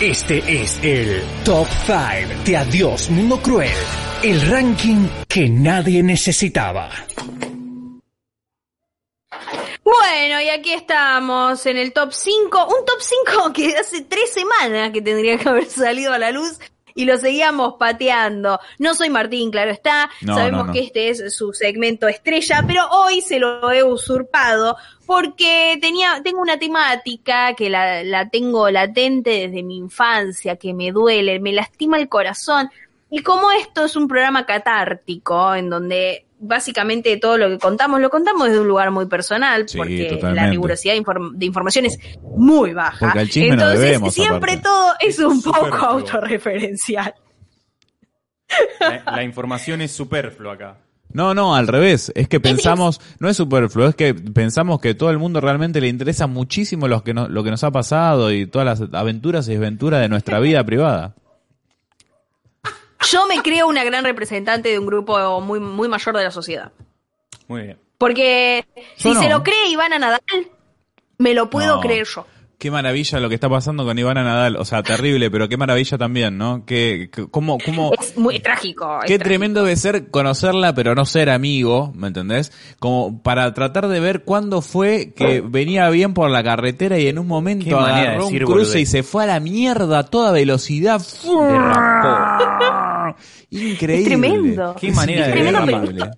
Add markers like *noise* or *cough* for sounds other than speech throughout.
Este es el Top 5 de Adiós Mundo Cruel, el ranking que nadie necesitaba. Bueno, y aquí estamos en el top 5, un top 5 que hace tres semanas que tendría que haber salido a la luz y lo seguíamos pateando. No soy Martín, claro está, No, sabemos no, no. que este es su segmento estrella, pero hoy se lo he usurpado porque tenía, tengo una temática que la, la tengo latente desde mi infancia, que me duele, me lastima el corazón. Y como esto es un programa catártico, en donde básicamente todo lo que contamos, lo contamos desde un lugar muy personal, Sí, porque la rigurosidad de, inform- de información es muy baja. Porque al chisme no Entonces, debemos, siempre aparte. todo es un poco autorreferencial. La, la información es superflua acá. No, no, al revés. Es que pensamos, no es superfluo, es que pensamos que todo el mundo realmente le interesa muchísimo lo que, no- lo que nos ha pasado y todas las aventuras y desventuras de nuestra vida privada. Yo me creo una gran representante de un grupo muy, muy mayor de la sociedad. Muy bien. Porque Yo si no. se lo cree Ivana Nadal, me lo puedo No. creer yo. Qué maravilla lo que está pasando con Ivana Nadal. O sea, terrible, pero qué maravilla también, ¿no? Que, que- cómo, cómo, Es muy trágico. es Qué trágico. tremendo debe ser conocerla, pero no ser amigo, ¿me entendés? Como para tratar de ver cuándo fue que venía bien por la carretera y en un Qué momento manera de agarró un decir cruce y se fue a la mierda a toda velocidad. Increíble. Es tremendo. Qué manera Es de tremendo,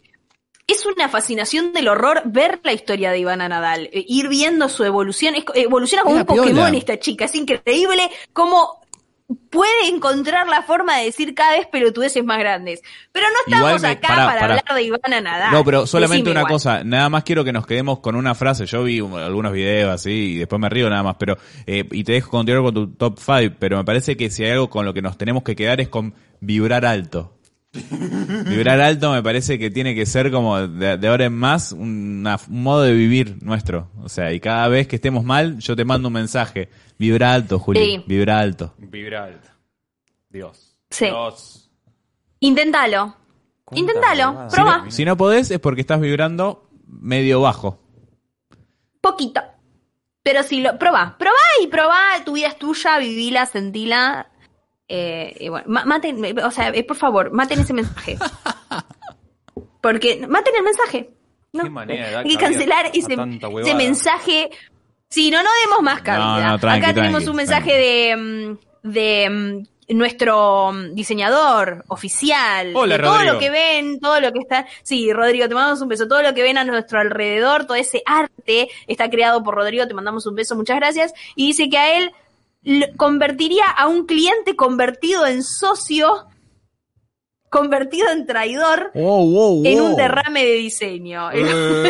es una fascinación del horror ver la historia de Ivana Nadal, eh, ir viendo su evolución, es, evoluciona como Es un piola. Pokémon esta chica, es increíble cómo puede encontrar la forma de decir cada vez pelotudeces más grandes. Pero no estamos me- acá para hablar de Ivana Nadal. No, pero solamente Decime una igual. cosa, nada más quiero que nos quedemos con una frase. Yo vi algunos videos así y después me río nada más, pero eh, y te dejo continuar con tu top 5, pero me parece que si hay algo con lo que nos tenemos que quedar es con vibrar alto. vibrar alto me parece que tiene que ser como de, de ahora en más una- un modo de vivir nuestro. O sea, y cada vez que estemos mal, yo te mando un mensaje. Vibra alto, Juli. Sí. Vibra alto. Vibra alto. Dios. Sí. Dios. Inténtalo. Inténtalo. huevada. Si Probá. no, si no podés es porque estás vibrando medio bajo. Poquito. Pero si lo. Probá. Probá y probá. Tu vida es tuya. Vivila, sentila. Eh, y bueno, ma- maten. O sea, eh, por favor, maten ese mensaje. *laughs* Porque. Maten el mensaje. ¿no? Qué manera Hay que cancelar ese, mensaje. Sí, no, no demos más cabida. No, no, tranqui, Acá tenemos tranqui, un mensaje de. mm, de mm, nuestro mm, diseñador oficial. Hola, de todo Rodrigo. lo que ven, todo lo que está. Sí, Rodrigo, te mandamos un beso. Todo lo que ven a nuestro alrededor, todo ese arte está creado por Rodrigo. Te mandamos un beso, muchas gracias. Y dice que a él convertiría a un cliente convertido en socio, convertido en traidor, Wow, wow, en un derrame de diseño. *laughs*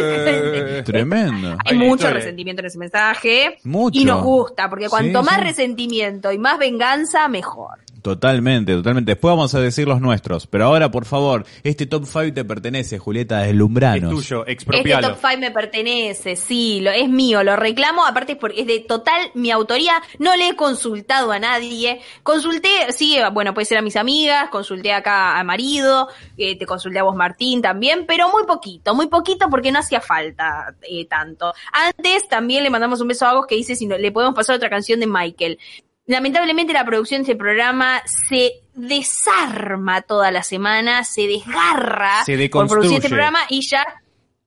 Eh, Tremendo. Hay mucho historia. resentimiento en ese mensaje. Mucho. Y nos gusta, porque cuanto Sí, más sí. resentimiento y más venganza, mejor. Totalmente, totalmente. Después vamos a decir los nuestros. Pero ahora, por favor, este top 5 te pertenece, Julieta, Es deslumbranos. tuyo, Este expropialo. top 5 me pertenece, sí, lo, es mío, lo reclamo, aparte es, porque es de total mi autoría, no le he consultado a nadie, consulté, sí, bueno, puede ser a mis amigas, consulté acá a marido, eh, te consulté a vos Martín también, pero muy poquito, muy poquito porque no hacía falta eh, tanto. Antes también le mandamos un beso a vos que dice si no, le podemos pasar otra canción de Michael. Lamentablemente la producción de ese programa se desarma toda la semana, se desgarra Se por producir este programa y ya,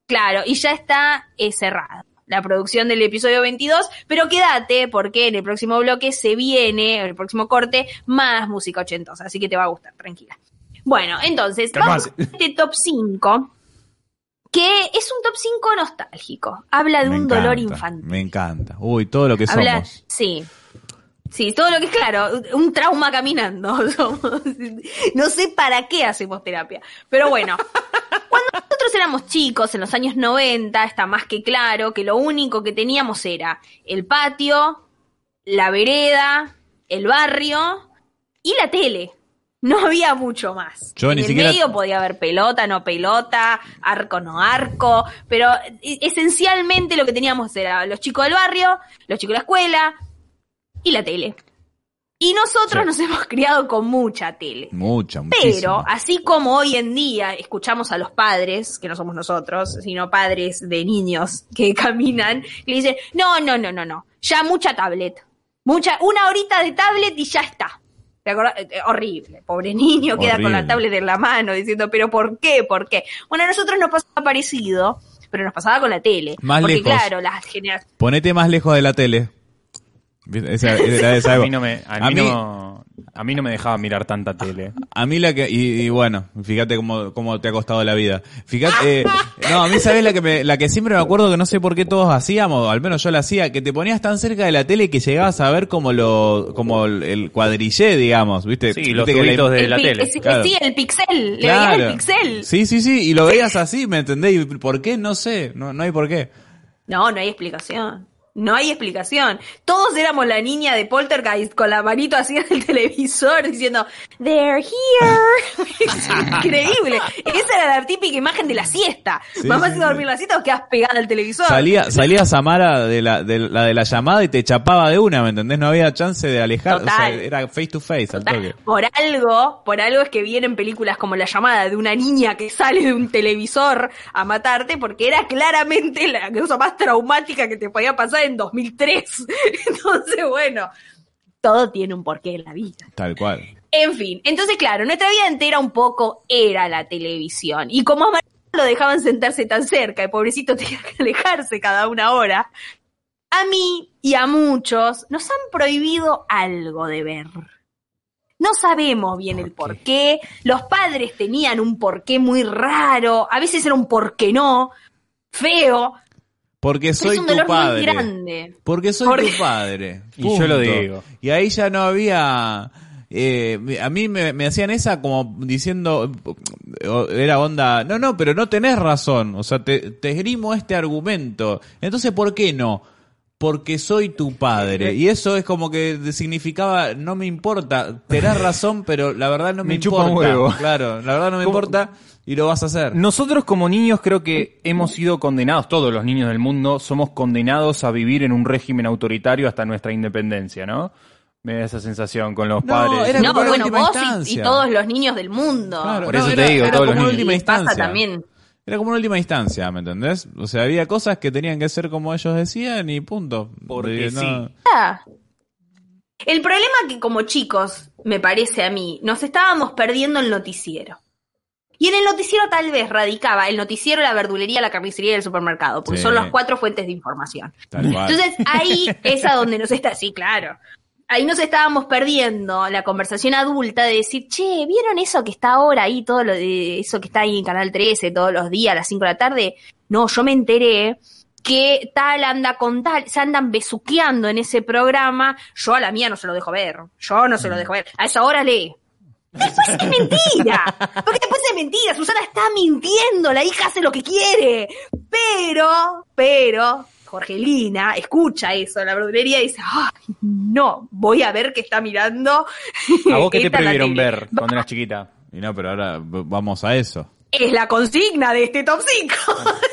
claro, y ya está eh, cerrada la producción del episodio 22, pero quédate porque en el próximo bloque se viene, en el próximo corte, más música ochentosa, así que te va a gustar, tranquila. Bueno, entonces, vamos a este top 5, que es un top 5 nostálgico, habla de Me un dolor infantil. Me encanta. Uy, todo lo que Habla, somos. sí. Sí, todo lo que es claro, un trauma caminando. somos. *laughs* No sé para qué hacemos terapia. Pero bueno, cuando nosotros éramos chicos, en los años 90, está más que claro que lo único que teníamos era el patio, la vereda, el barrio y la tele. No había mucho más. Yo en ni el siquiera- medio podía haber pelota, no pelota, arco, no arco, pero e- esencialmente lo que teníamos era los chicos del barrio, los chicos de la escuela y la tele. Y nosotros Sí. nos hemos criado con mucha tele. Mucha, Pero, muchísima. así como hoy en día escuchamos a los padres, que no somos nosotros, sino padres de niños que *laughs* caminan, le dicen, no, no, no, no, no, ya mucha tablet. Mucha, una horita de tablet y ya está. ¿Te acordás? Eh, eh, horrible. Pobre niño queda con la tablet en la mano diciendo, pero ¿por qué? ¿Por qué? Bueno, a nosotros nos pasaba parecido, pero nos pasaba con la tele. Más porque lejos. claro, las generaciones... Ponete más lejos de la tele. ¿Viste? Esa, era de esa *laughs* A mí no me, a A mí mí- no, a mí no me dejaba mirar tanta tele. A mí la que, y, y bueno, fíjate cómo, cómo te ha costado la vida. Fíjate, eh, no, a mí sabes la que me, la que siempre me acuerdo que no sé por qué todos hacíamos, al menos yo la hacía, que te ponías tan cerca de la tele que llegabas a ver como lo, como el, el cuadrillé, digamos, viste. Sí, Viste los tubitos de la tele. Sí, claro. sí, el pixel. Le Claro. veías el pixel. Sí, sí, sí, y lo veías así, ¿me entendés? ¿Y por qué? No sé, no, no hay por qué. No, no hay explicación. No hay explicación. Todos éramos la niña de Poltergeist con la manito así en el televisor diciendo, They're here. *laughs* Es increíble. Esa era la típica imagen de la siesta. Sí, Mamá sí, se a dormir la siesta o quedas pegada al televisor. Salía, salía Samara de la, de la de la llamada y te chapaba de una, ¿me entendés? No había chance de alejar, o sea, Total. era face to face al toque. Por algo, por algo es que vienen películas como La llamada de una niña que sale de un televisor a matarte, porque era claramente la cosa más traumática que te podía pasar en 2003. *laughs* Entonces, bueno, todo tiene un porqué en la vida. Tal cual. En fin, entonces claro, nuestra vida entera un poco era la televisión. Y como a lo dejaban sentarse tan cerca, el pobrecito *laughs* tenía que alejarse cada una hora, a mí y a muchos nos han prohibido algo de ver. No sabemos bien el ¿Por por qué. Los padres tenían un porqué muy raro. A veces era un por qué no. Feo. Porque soy es un tu dolor muy padre. grande. Porque soy Porque- tu *laughs* padre. Y yo lo digo. Y ahí ya no había... eh, a mí me, me hacían esa como diciendo... Era onda... No, no, pero no tenés razón. O sea, te, te esgrimo este argumento. Entonces, ¿por qué no? Porque soy tu padre. Y eso es como que significaba, no me importa, tenés *laughs* razón, pero la verdad no me, Me chupa importa. un huevo. Claro, la verdad no me ¿Cómo? importa y lo vas a hacer. Nosotros como niños creo que hemos sido condenados, todos los niños del mundo somos condenados a vivir en un régimen autoritario hasta nuestra independencia, ¿no? Me da esa sensación con los No, padres. era No, bueno, vos y- todos los niños del mundo. Claro, Por eso te digo, era todos los como niños. última pasa también. Era como una última instancia, ¿me entendés? O sea, había cosas que tenían que ser como ellos decían y punto. Porque no- sí. Ah. El problema que como chicos, me parece a mí, nos estábamos perdiendo el noticiero. Y en el noticiero tal vez radicaba el noticiero, la verdulería, la carnicería y el supermercado, porque Sí. son las cuatro fuentes de información. Tal cual. Entonces ahí es a donde nos está, sí, claro. Ahí nos estábamos perdiendo la conversación adulta de decir, che, ¿vieron eso que está ahora ahí, todo lo de eso que está ahí en Canal 13 todos los días a las 5 de la tarde? No, yo me enteré que tal anda con tal, se andan besuqueando en ese programa, yo a la mía no se lo dejo ver, yo no se lo dejo ver, a esa hora lee. Después es mentira, porque después es mentira, Susana está mintiendo, la hija hace lo que quiere, pero, pero, Jorgelina escucha eso en la verdulería y dice, ay, no, voy a ver qué está mirando. *laughs* ¿A vos qué te *laughs* prohibieron tele". ver cuando eras chiquita? Y no, pero ahora vamos a eso. Es la consigna de este top 5.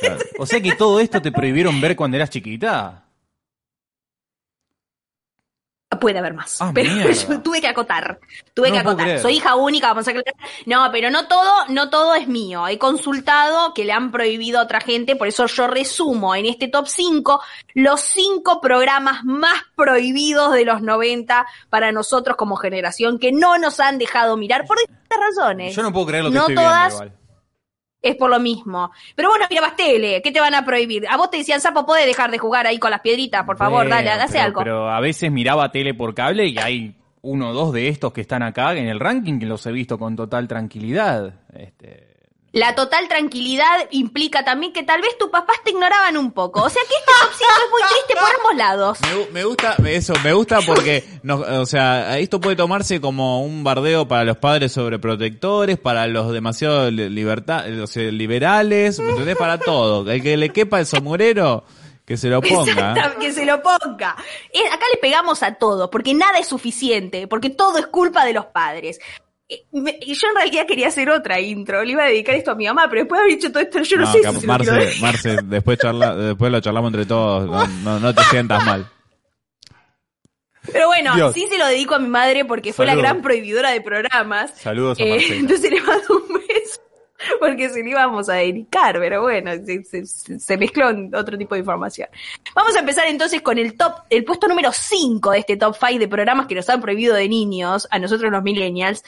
Claro. *laughs* O sea que todo esto te prohibieron ver cuando eras chiquita. Puede haber más. Ah, pero mierda. *laughs* yo tuve que acotar. Tuve No que acotar. Soy hija única, vamos a aclarar. No, pero no todo, no todo es mío. He consultado que le han prohibido a otra gente, por eso yo resumo en este top 5 los cinco programas más prohibidos de los 90 para nosotros como generación que no nos han dejado mirar por distintas razones. Yo no puedo creer lo que No estoy todas- viendo igual. Es por lo mismo. Pero bueno, mirabas tele, ¿qué te van a prohibir? A vos te decían, Sapo, ¿podés dejar de jugar ahí con las piedritas? Por favor, Bueno, dale, hace pero- algo. Pero a veces miraba tele por cable y hay uno o dos de estos que están acá en el ranking que los he visto con total tranquilidad. Este, La total tranquilidad implica también que tal vez tus papás te ignoraban un poco. O sea que este top 5 es muy triste por ambos lados. Me, me gusta eso, me gusta porque, no, o sea, esto puede tomarse como un bardeo para los padres sobreprotectores, para los demasiado li- libertad, o sea, liberales, ¿me entendés? Para todo. El que le quepa el sombrero, que se lo ponga. Exacto, que se lo ponga. Eh, acá le pegamos a todo, porque nada es suficiente, porque todo es culpa de los padres. Eh, me- y yo en realidad quería hacer otra intro, le iba a dedicar esto a mi mamá, pero después de haber dicho todo esto, yo no, No, sé si se lo Marce. Marce, después, charla, después lo charlamos entre todos, no, no, no te sientas mal. Pero bueno, Dios. sí se lo dedico a mi madre porque fue la gran prohibidora de programas. Saludos a Eh, entonces le mando un beso. porque se lo íbamos a dedicar, pero bueno, se, se- se mezcló en otro tipo de información. Vamos a empezar entonces con el top, el puesto número 5 de este top 5 de programas que nos han prohibido de niños, a nosotros los millennials,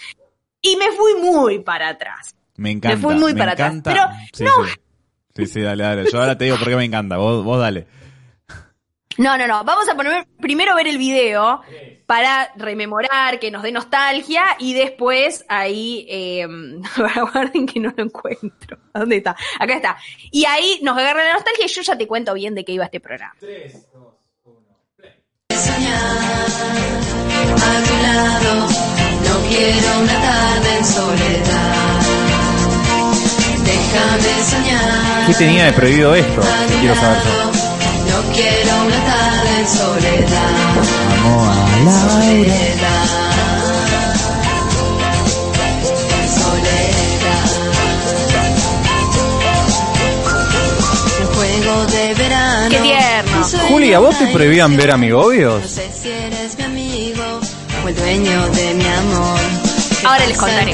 y me fui muy para atrás. Me encanta. fui muy para atrás, encanta. pero sí, no. sí. sí, sí, dale, dale. Yo ahora te digo por qué me encanta. Vos, vos dale. No, no, no. Vamos a poner primero ver el video para rememorar, que nos dé nostalgia y después ahí, eh, *laughs* guarden que no lo encuentro. ¿A ¿Dónde está? Acá está. Y ahí nos agarra la nostalgia y yo ya te cuento bien de qué iba este programa. a tu lado. Quiero una tarde en soledad. Déjame soñar. ¿Qué tenía de prohibido esto? Quiero saber yo. No quiero una tarde en soledad. Vamos a Soledad. Soledad. Un juego de verano. Qué tierno. Soy Juli, ¿a vos te prohibían ver. Amigobios? No sé si el dueño de mi amor. ¿Qué Ahora les contaré.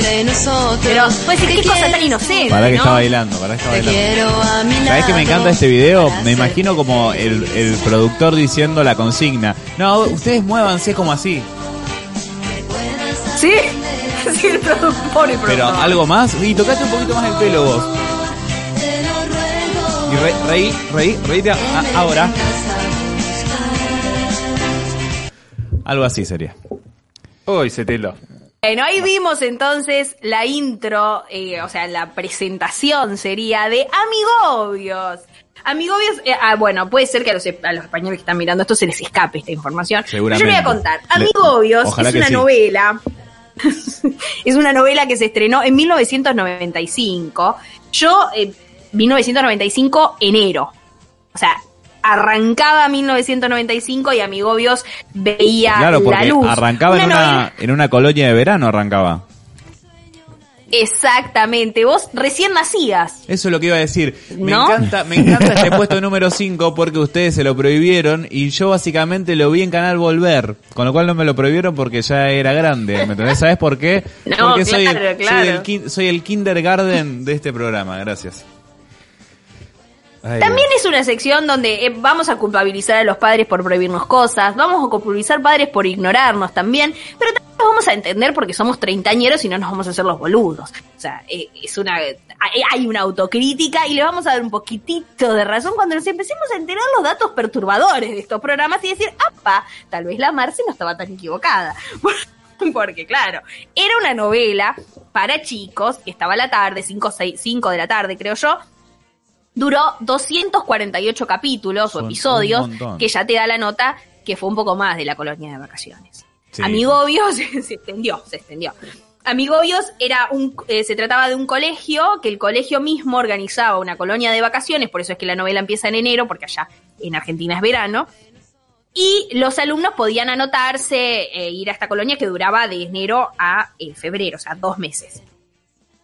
Pero, pues, qué cosa tan inocente. Para que ¿no? está bailando, para que está bailando. ¿Sabés que me encanta este video? Me imagino como el, el productor diciendo la consigna. No, ustedes muévanse como así. Sí, *laughs* sí, el productor, el Pero algo más. Y tocate un poquito más el pelo vos. Y re, reí, reí, reíte ahora. Algo así sería. Uy, se te lo. Bueno, ahí vimos entonces la intro, eh, o sea, la presentación sería de Amigobios. Amigobios, eh, ah, bueno, puede ser que a los, a los españoles que están mirando esto se les escape esta información. Pero Seguramente. Yo le voy a contar. Amigobios es una sí. novela. *laughs* es una novela que se estrenó en 1995. Yo, eh, 1995, enero. O sea, arrancaba 1995 y Amigobios veía Claro, la luz. arrancaba en novela- una, en una colonia de verano, arrancaba. Exactamente, vos recién nacías. Eso es lo que iba a decir. Me ¿No? encanta, me encanta este *laughs* puesto número 5 porque ustedes se lo prohibieron y yo básicamente lo vi en Canal Volver, con lo cual no me lo prohibieron porque ya era grande, ¿me entendés? ¿Sabes por qué? *laughs* No, porque soy, el, claro. soy, el, kin- soy el kindergarten de este programa, gracias. Ay, También es una sección donde eh, vamos a culpabilizar a los padres por prohibirnos cosas, vamos a culpabilizar padres por ignorarnos también, pero también vamos a entender porque somos treintañeros y no nos vamos a hacer los boludos. O sea, eh, es una hay una autocrítica y le vamos a dar un poquitito de razón cuando nos empecemos a enterar los datos perturbadores de estos programas y decir, ¡apa! Tal vez la Marce no estaba tan equivocada. *laughs* Porque claro, era una novela para chicos que estaba a la tarde, 5 de la tarde creo yo, Duró 248 capítulos o episodios, que ya te da la nota que fue un poco más de la colonia de vacaciones. Sí. Amigobios *laughs* se extendió, se extendió. Amigobios era un, eh, se trataba de un colegio que el colegio mismo organizaba una colonia de vacaciones, por eso es que la novela empieza en enero, porque allá en Argentina es verano. Y los alumnos podían anotarse, eh, ir a esta colonia que duraba de enero a eh, febrero, o sea, dos meses.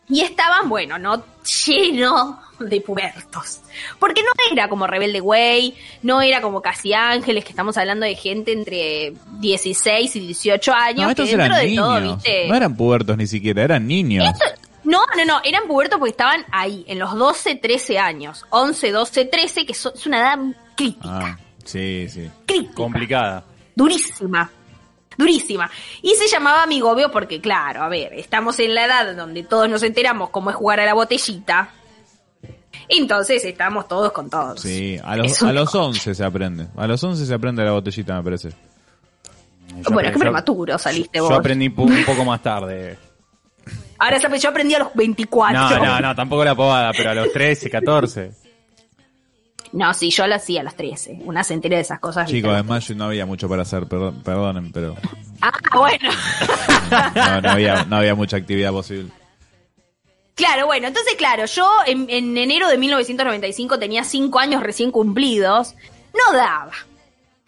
Y estaban, bueno, no lleno de pubertos. Porque no era como Rebelde Way, no era como Casi Ángeles, que estamos hablando de gente entre 16 y 18 años. No, que estos dentro eran de niños. todo, ¿viste? No eran pubertos ni siquiera, eran niños. No, no, no, eran pubertos porque estaban ahí, en los 12, 13 años. 11, 12, 13, que so- es una edad crítica. Ah, sí, sí. crítica. Complicada. durísima. Durísima. Y se llamaba Amigobio porque, claro, a ver, estamos en la edad donde todos nos enteramos cómo es jugar a la botellita. Entonces estamos todos con todos. Sí, a los, a los 11 se aprende. A los 11 se aprende la botellita, me parece. Yo Bueno, aprendí- qué prematuro saliste Yo vos. aprendí pu- un poco más tarde. Ahora sabes, yo aprendí a los 24. No, no, no, tampoco la pavada, pero a los 13, 14. No, sí, yo lo hacía a los 13. Una se entera de esas cosas. Chicos, además yo no había mucho para hacer, perdón, perdonen, pero *laughs* Ah, bueno. *laughs* no, no había, no había mucha actividad posible. Claro, bueno, entonces, claro, yo en, en enero de 1995 tenía 5 años recién cumplidos. No daba.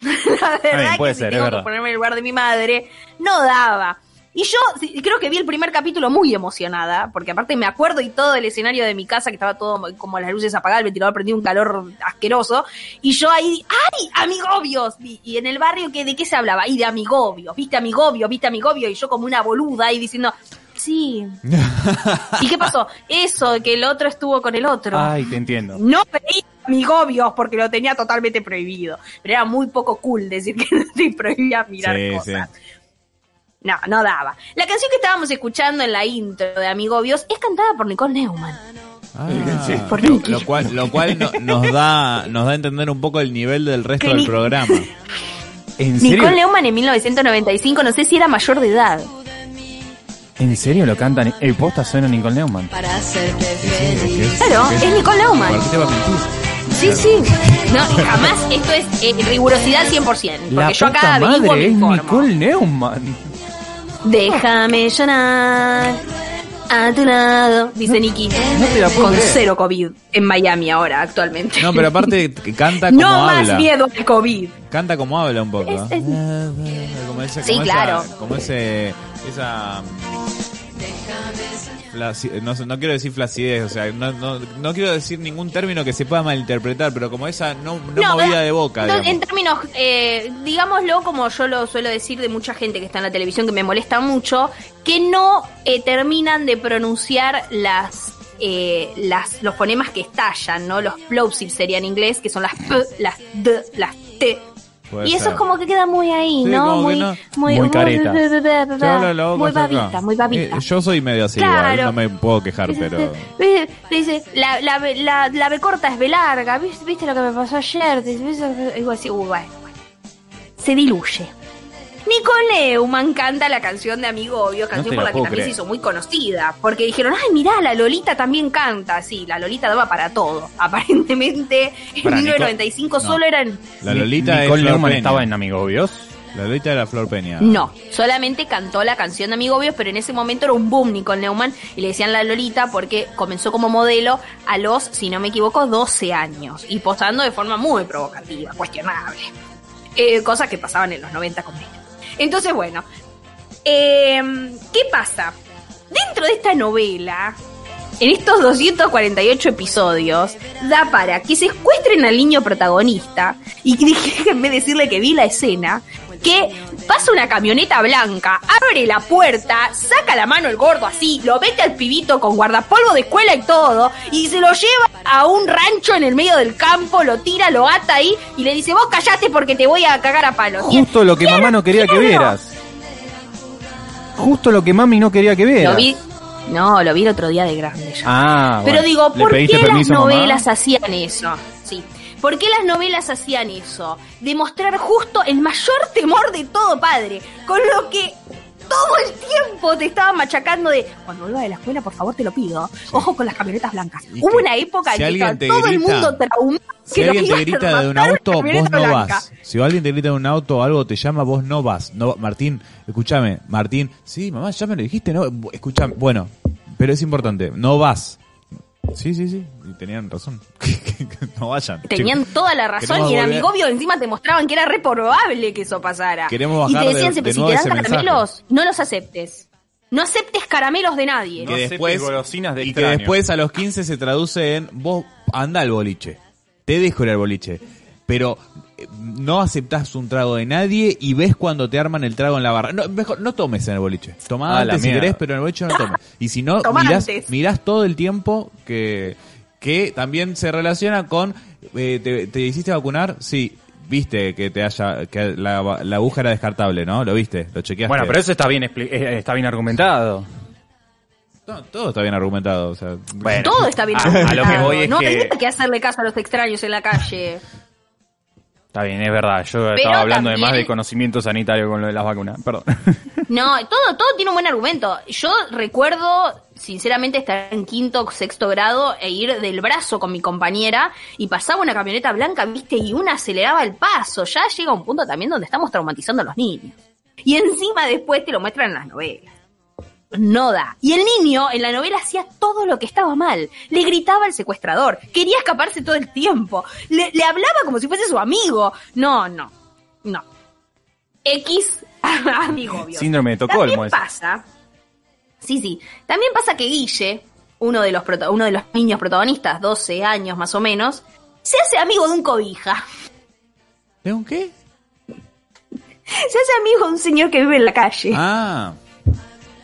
*laughs* La verdad bien, puede que si ser, es tengo que verdad. ponerme en el lugar de mi madre, no daba. Y yo sí, creo que vi el primer capítulo muy emocionada, porque aparte me acuerdo y todo el escenario de mi casa, que estaba todo como las luces apagadas, el ventilador prendido un calor asqueroso, y yo ahí, ¡ay, amigobios! Y, y en el barrio, ¿qué, ¿de qué se hablaba? Ahí de amigobios, viste amigobios, viste amigobios, y yo como una boluda ahí diciendo, sí. *laughs* ¿Y qué pasó? Eso, que el otro estuvo con el otro. Ay, te entiendo. No veía amigobios porque lo tenía totalmente prohibido. Pero era muy poco cool decir que *laughs* no te prohibía mirar Sí, cosas. No, no daba. La canción que estábamos escuchando en la intro de Amigobios es cantada por Nicole Neumann. Ah, Por lo, cual, lo cual no- nos da nos da a entender un poco el nivel del resto Que del Ni- programa. *laughs* ¿En serio? Nicole Neumann en 1995, no sé si era mayor de edad. ¿En serio lo cantan? El posta suena Nicole Neumann. para hacerte feliz. Claro, es Nicole Neumann. ¿Por qué te va a mentir? Sí, sí. No, jamás esto es eh, rigurosidad 100%. Porque La yo puta acá me madre es. Nicole Neumann. Déjame llorar a tu lado, dice Nicky. No te la puedo Con creer. cero COVID en Miami ahora, actualmente. No, pero aparte que canta *laughs* como No más miedo al COVID. Canta como habla un poco. Es- es- Como ese, Sí, como esa- claro. como ese esa no, quiero decir flacidez, o sea, no, no, no quiero decir ningún término que se pueda malinterpretar, pero como esa no, no, movida de boca, en términos, eh, digámoslo como yo lo suelo decir de mucha gente que está en la televisión que me molesta mucho, que no eh, terminan de pronunciar las eh, las los fonemas que estallan, ¿no? Los plosives sería en inglés, que son las p, las d, las t. Puede y eso ser. es como que queda muy ahí, Sí, ¿no? Muy, no. muy, Muy careta. Yo muy babita, muy babita. Eh, yo soy medio así, Claro. igual, no me puedo quejar, pero... Dice, dice, la, la, la, la B corta es B larga, ¿viste, viste lo que me pasó ayer? Digo así, uy, bueno, bueno. Se diluye. Nicole Neumann canta la canción de Amigo Obvio, canción por la la que también creer. se hizo muy conocida. Porque dijeron, ay, mirá, la Lolita también canta. Sí, la Lolita daba para todo. Aparentemente, en Para, 1995 Nico- solo eran... La Lolita Nicole Neumann estaba en Amigobios. La Lolita era Flor Peña. No, solamente cantó la canción de Amigo Obvio, pero en ese momento era un boom Nicole Neumann y le decían la Lolita porque comenzó como modelo a los, si no me equivoco, 12 años y posando de forma muy provocativa, cuestionable. Eh, cosas que pasaban en los 90 con ella. Entonces, bueno, eh, ¿qué pasa? Dentro de esta novela, en estos 248 episodios, da para que secuestren al niño protagonista y *laughs* déjenme decirle que vi la escena, que pasa una camioneta blanca, abre la puerta, saca la mano el gordo así, lo mete al pibito con guardapolvo de escuela y todo, y se lo lleva a un rancho en el medio del campo, lo tira, lo ata ahí y le dice, vos callate porque te voy a cagar a palos. Justo lo que "Quiero, mamá no quería que quiero". vieras. Justo lo que mami no quería que vieras. Lo vi, no, lo vi el otro día de grande ya. Ah, Pero bueno. digo, ¿Le ¿por qué las mamá? novelas hacían eso? Sí. ¿Por qué las novelas hacían eso? Demostrar justo el mayor temor de todo padre, con lo que todo el tiempo te estaban machacando de cuando vuelva de la escuela, por favor, te lo pido. Ojo con las camionetas blancas. Hubo una época si en que estaba todo el mundo traumado. Si alguien te grita de un auto, vos no blanca. vas. Si alguien te grita de un auto o algo te llama, vos no vas. No, Martín, escúchame, Martín. Sí, mamá, ya me lo dijiste, no. Escúchame, bueno, pero es importante, no vas. Sí, sí, sí, y tenían razón. *laughs* no vayan. Tenían chicos. toda la razón Queremos y en volver- Amigobio encima te mostraban que era reprobable que eso pasara. Queremos y bajar te decían de- de si nuevo te dan mensaje. caramelos, no los aceptes. No aceptes caramelos de nadie. No que aceptes después golosinas de y que después a los 15 se traduce en vos anda al boliche. Te dejo ir al boliche, pero eh, no aceptás un trago de nadie y ves cuando te arman el trago en la barra. No, mejor no tomes en el boliche. Tomá Ah, la antes si mierda. querés, pero en el boliche no tomes. Y si no mirás, todo el tiempo que que también se relaciona con eh, te, te hiciste vacunar? Sí. Viste que te haya que la, la aguja era descartable, ¿no? Lo viste, lo chequeaste. Bueno, pero eso está bien, expli- eh, está bien argumentado. todo, todo está bien argumentado, o sea, Bueno, Todo está bien a, a lo que argumentado. voy es No que... tenés que hacerle caso a los extraños en la calle. *laughs* Está bien, es verdad. Yo estaba hablando de más también- de conocimiento sanitario con lo de las vacunas. *laughs* Perdón. No, todo, todo tiene un buen argumento. Yo recuerdo, sinceramente, estar en quinto o sexto grado e ir del brazo con mi compañera y pasaba una camioneta blanca, viste, y una aceleraba el paso. Ya llega un punto también donde estamos traumatizando a los niños. Y encima después te lo muestran en las novelas. No da. Y el niño en la novela hacía todo lo que estaba mal. Le gritaba al secuestrador. Quería escaparse todo el tiempo. Le, le hablaba como si fuese su amigo. No, no. No. X *laughs* amigo. obvio. Síndrome de Estocolmo También pasa. Sí, sí. También pasa que Guille, uno de los uno de los niños protagonistas, 12 años más o menos, se hace amigo de un cobija. ¿De un qué? Se hace amigo de un señor que vive en la calle. Ah,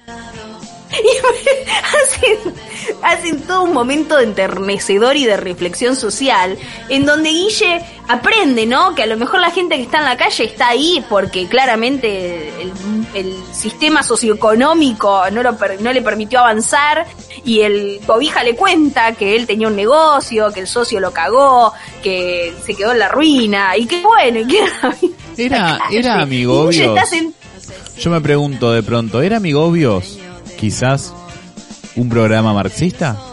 Y *laughs* hacen, hacen todo un momento de enternecedor y de reflexión social, en donde Guille aprende, ¿no? Que a lo mejor la gente que está en la calle está ahí porque claramente el, el sistema socioeconómico no, lo, no le permitió avanzar y el cobija le cuenta que él tenía un negocio, que el socio lo cagó, que se quedó en la ruina y que bueno, y que *laughs* Era, era Y Guille amigobios. está sent- Yo me pregunto de pronto, ¿era amigobios quizás un programa marxista? *laughs*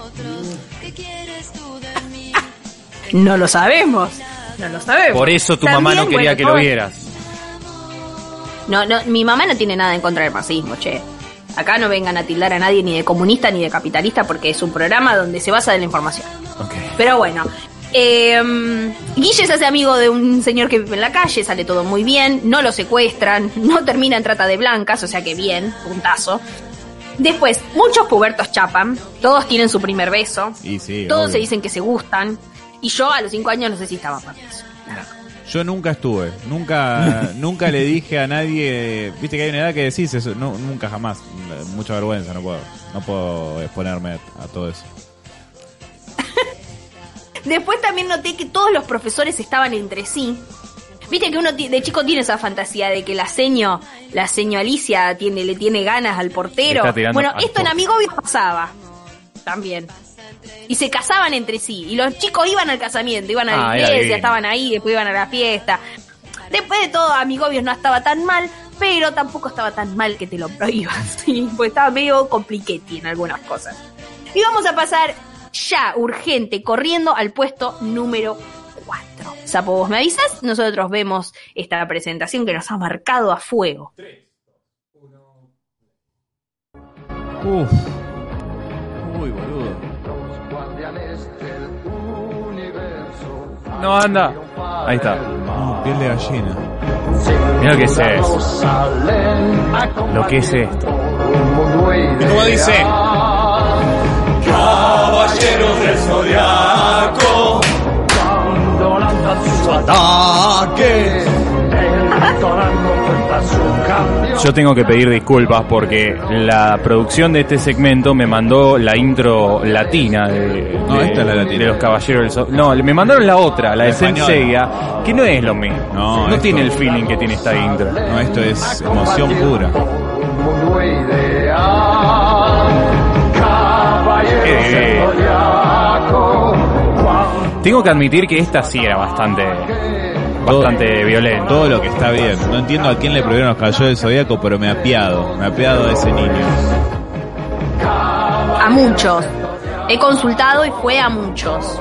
No lo sabemos. No lo sabemos. Por eso tu mamá no quería bueno, que lo vieras. No, no, mi mamá no tiene nada en contra del marxismo, che. Acá no vengan a tildar a nadie ni de comunista ni de capitalista porque es un programa donde se basa en la información. Pero bueno, eh, Guille se hace amigo de un señor que vive en la calle, sale todo muy bien, no lo secuestran, *laughs* no termina en trata de blancas, o sea que bien, puntazo. Después, muchos pubertos chapan, todos tienen su primer beso, Y sí, todos obvio. se dicen que se gustan, y yo a los cinco años no sé si estaba para eso. Yo nunca estuve, nunca, *laughs* nunca le dije a nadie, viste que hay una edad que decís eso, no, nunca jamás, mucha vergüenza, no puedo, no puedo exponerme a todo eso. Después también noté que todos los profesores estaban entre sí. Viste que uno de chico tiene esa fantasía de que la seño, la seño Alicia tiene, le tiene ganas al portero. Bueno, al esto en. Amigobios pasaba. También. Y se casaban entre sí. Y los chicos iban al casamiento, iban a la Ah, iglesia, estaban ahí, después iban a la fiesta. Después de todo, Amigobios no estaba tan mal, pero tampoco estaba tan mal que te lo prohíbas. *laughs* ¿sí? Porque estaba medio compliquetti en algunas cosas. Y vamos a pasar ya, urgente, corriendo al puesto número 4. Sapo, vos me avisas, nosotros vemos esta presentación que nos ha marcado a fuego. Uf. Uy, boludo. No, anda. Ahí está. No, piel de gallina. Mira lo que es esto. Lo que es esto. ¿Cómo dice? Caballeros del Zodiaco. Yo tengo que pedir disculpas porque la producción de este segmento me mandó la intro latina de, No, de- esta es la latina. de los Caballeros del Sol. No, me mandaron la otra, la de La española. Senseiya, que no es lo mismo. No, No, esto- tiene el feeling que tiene esta intro. No, esto es emoción pura. Eh, tengo que admitir que esta sí era bastante, bastante violenta. Todo lo que está bien. No entiendo a quién le prohibieron los caballeros del zodiaco, pero me ha apiado. Me ha apiado de ese niño. A muchos. He consultado y fue a muchos.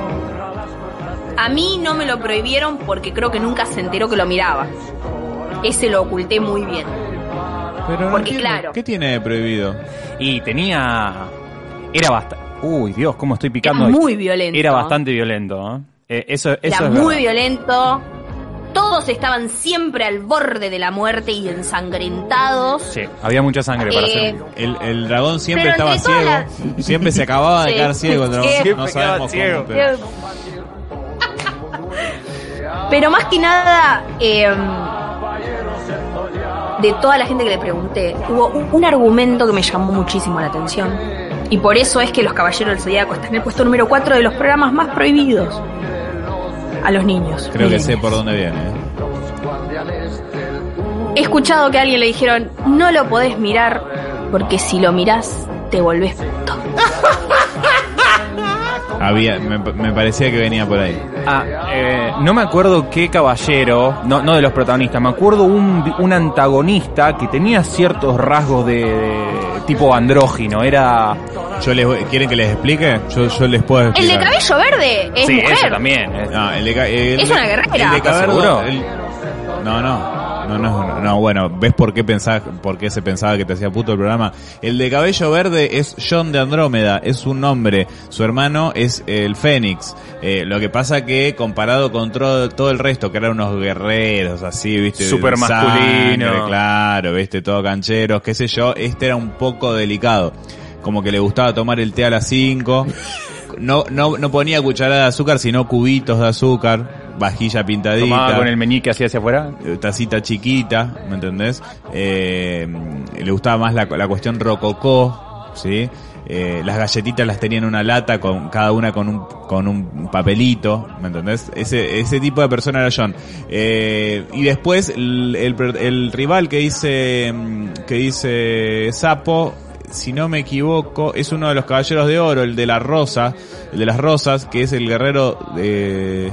A mí no me lo prohibieron porque creo que nunca se enteró que lo miraba. Ese lo oculté muy bien. Pero no Porque, entiendo. claro. ¿Qué tiene prohibido? Y tenía... Era bastante... Uy, Dios, cómo estoy picando. Era muy violento. Era bastante violento. ¿eh? Eh, eso, eso Era es muy verdad. violento. Todos estaban siempre al borde de la muerte y ensangrentados. Sí, había mucha sangre para Eh, hacer. El, el dragón siempre estaba ciego. Siempre se acababa de Sí. quedar ciego el dragón. Siempre no sabemos ciego. cómo, pero- *laughs* Pero más que nada, eh, de toda la gente que le pregunté, hubo un, un argumento que me llamó muchísimo la atención. Y por eso es que Los Caballeros del Zodíaco están en el puesto número 4 de los programas más prohibidos a los niños. Creo que sé por dónde viene. ¿eh? He escuchado que a alguien le dijeron, no lo podés mirar porque si lo mirás te volvés puto. Había, me, me parecía que venía por ahí. Ah, eh, no me acuerdo qué caballero, no, no de los protagonistas, me acuerdo un, un antagonista que tenía ciertos rasgos de, de tipo andrógino, era... Yo les voy- ¿Quieren que les explique? Yo, yo les puedo El de cabello verde es sí, mujer. ese también. No, el de, ca- el Es una guerrera. El de ¿Estás Caberdo- seguro? el- no, no. No, no, no, bueno, ¿ves por qué pensaba, por qué se pensaba que te hacía puto el programa? El de cabello verde es John de Andrómeda, es un hombre, su hermano es el Fénix. Eh, lo que pasa que comparado con todo, el resto, que eran unos guerreros así, viste, Súper masculino. Sangre, claro, viste, todo cancheros, qué sé yo, este era un poco delicado. Como que le gustaba tomar el té a las 5. *laughs* No, no, no ponía cucharada de azúcar, sino cubitos de azúcar, vajilla pintadita Tomaba con el meñique así hacia afuera. eh, tacita chiquita, ¿me entendés? Eh, le gustaba más la, la cuestión rococó, ¿sí? Eh, las galletitas las tenían en una lata, con cada una con un, con un papelito, ¿me entendés? Ese, ese tipo de persona era John. Eh, y después el, el- el rival que dice, mm, que dice Sapo, si no me equivoco, es uno de los caballeros de oro, el de la rosa, el de las rosas, que es el guerrero de...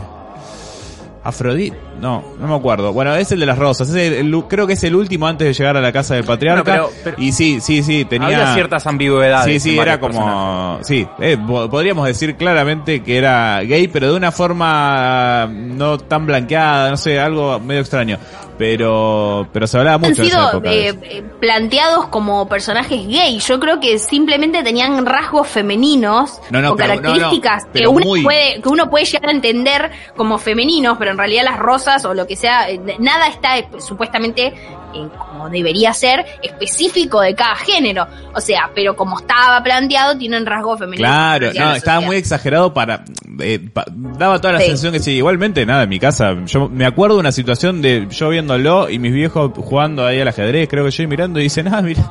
Afrodite, no, no me acuerdo. Bueno, es el de las rosas. Es el- el- creo que es el último antes de llegar a la casa del patriarca. Bueno, pero- pero- y sí, sí, sí, tenía Había ciertas ambigüedades. Sí, sí, era como, personajes. sí, eh, po- podríamos decir claramente que era gay, pero de una forma no tan blanqueada, no sé, algo medio extraño. Pero, pero se hablaba han mucho en esa sido época. de eh, eh, planteados como personajes gay. Yo creo que simplemente tenían rasgos femeninos No, no, o pero- no, no, características que, uno muy- puede, que uno puede llegar a entender como femeninos, pero en realidad las rosas o lo que sea, eh, nada está eh, supuestamente eh, como debería ser específico de cada género. O sea, pero como estaba planteado, tienen rasgos femeninos. Claro, hacia no, estaba muy exagerado para... eh, pa- daba toda la Sí. sensación que sí, igualmente nada, en mi casa, yo me acuerdo de una situación de yo viéndolo y mis viejos jugando ahí al ajedrez, creo que yo y mirando y dicen, ah, mira,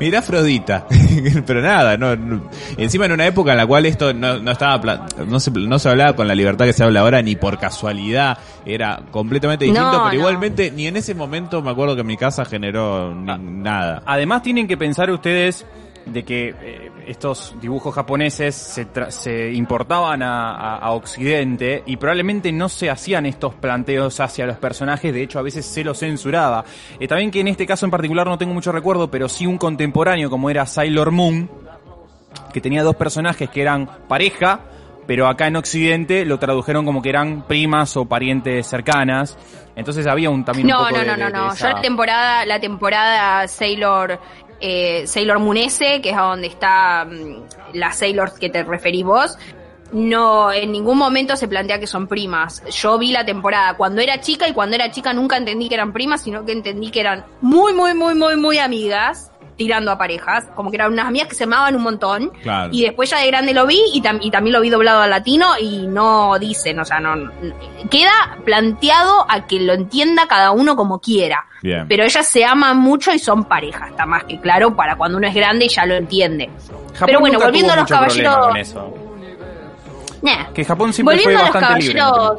mira Afrodita. *laughs* Pero nada, no, no- encima en una época en la cual esto no, no estaba, no se, no se hablaba con la libertad que se habla ahora ni por casualidad, era completamente distinto, No, pero igualmente ni en ese momento me acuerdo que en mi casa generó ni- Ah. nada. Además tienen que pensar ustedes de que eh, estos dibujos japoneses se, tra- se importaban a, a- a Occidente y probablemente no se hacían estos planteos hacia los personajes, de hecho a veces se los censuraba. Eh, también que en este caso en particular no tengo mucho recuerdo, pero sí un contemporáneo como era Sailor Moon, que tenía dos personajes que eran pareja, pero acá en Occidente lo tradujeron como que eran primas o parientes cercanas. Entonces había un también un No, poco no, no, de- no, de no. Yo esa- la temporada, la temporada Sailor, eh, Sailor Moon que es a donde está mm, la Sailor que te referís vos, no, en ningún momento se plantea que son primas. Yo vi la temporada cuando era chica y cuando era chica nunca entendí que eran primas, sino que entendí que eran muy, muy, muy, muy, muy amigas, tirando a parejas, como que eran unas amigas que se amaban un montón. Claro. Y después ya de grande lo vi y, tam- y también lo vi doblado al latino y no dicen, o sea, no, no- queda planteado a que lo entienda cada uno como quiera. Bien. Pero ellas se aman mucho y son pareja, está más que claro para cuando uno es grande y ya lo entiende. Japón Pero bueno, volviendo a los caballeros-. Nah. Que Japón siempre Volviendo fue a los bastante caballeros.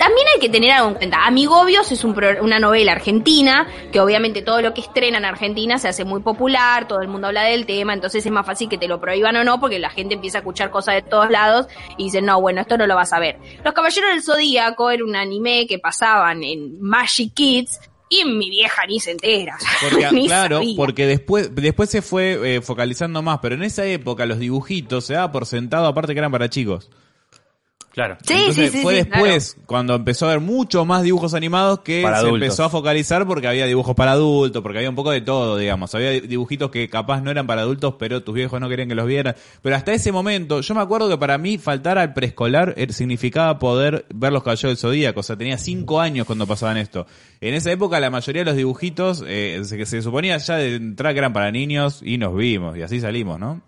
También hay que tener algo en cuenta. Amigobios es un pro- una novela argentina, que obviamente todo lo que estrena en Argentina se hace muy popular, todo el mundo habla del tema, entonces es más fácil que te lo prohíban o no, porque la gente empieza a escuchar cosas de todos lados y dicen, no, bueno, esto no lo vas a ver. Los Caballeros del Zodíaco era un anime que pasaban en Magic Kids y mi vieja ni se entera. *laughs* Porque, Ni claro, sabía. porque después, después se fue eh, focalizando más, pero en esa época los dibujitos se daba por sentado, aparte que eran para chicos. Claro. Sí, Entonces sí, sí, fue sí, después cuando empezó a haber mucho más dibujos animados que Para se adultos. empezó a focalizar porque había dibujos para adultos, porque había un poco de todo, digamos. Había dibujitos que capaz no eran para adultos, pero tus viejos no querían que los vieran. Pero hasta ese momento, yo me acuerdo que para mí faltar al preescolar eh, significaba poder ver los caballeros del zodíaco. O sea, tenía cinco años cuando pasaban esto. En esa época la mayoría de los dibujitos eh, se, que se suponía ya de entrada que eran para niños y nos vimos y así salimos, ¿no?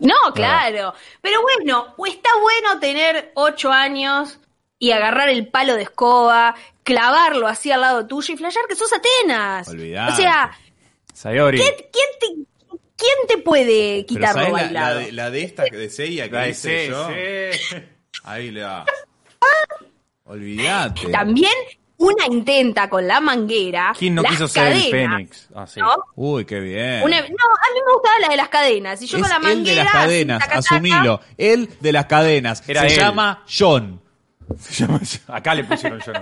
No, claro. Pero bueno, o está bueno tener ocho años y agarrar el palo de escoba, clavarlo así al lado tuyo y flashear que sos Atenas. Olvidate. O sea, Sayori. ¿quién, quién te, quién te puede quitarlo ¿sabés la, la bailado? de, la de esta de Seiya que La sí, yo? sí. Ahí le va. *laughs* Olvídate. También una intenta con la manguera. ¿Quién no las quiso ser el cadenas, Fénix? Ah, sí. ¿no? Uy, qué bien. Una- no, a mí me gustaba la de las cadenas. Y yo es con la manguera. el de las cadenas, taca, taca, asumilo. El de las cadenas. Era Se él. llama John. Se llama- Acá le pusieron yo.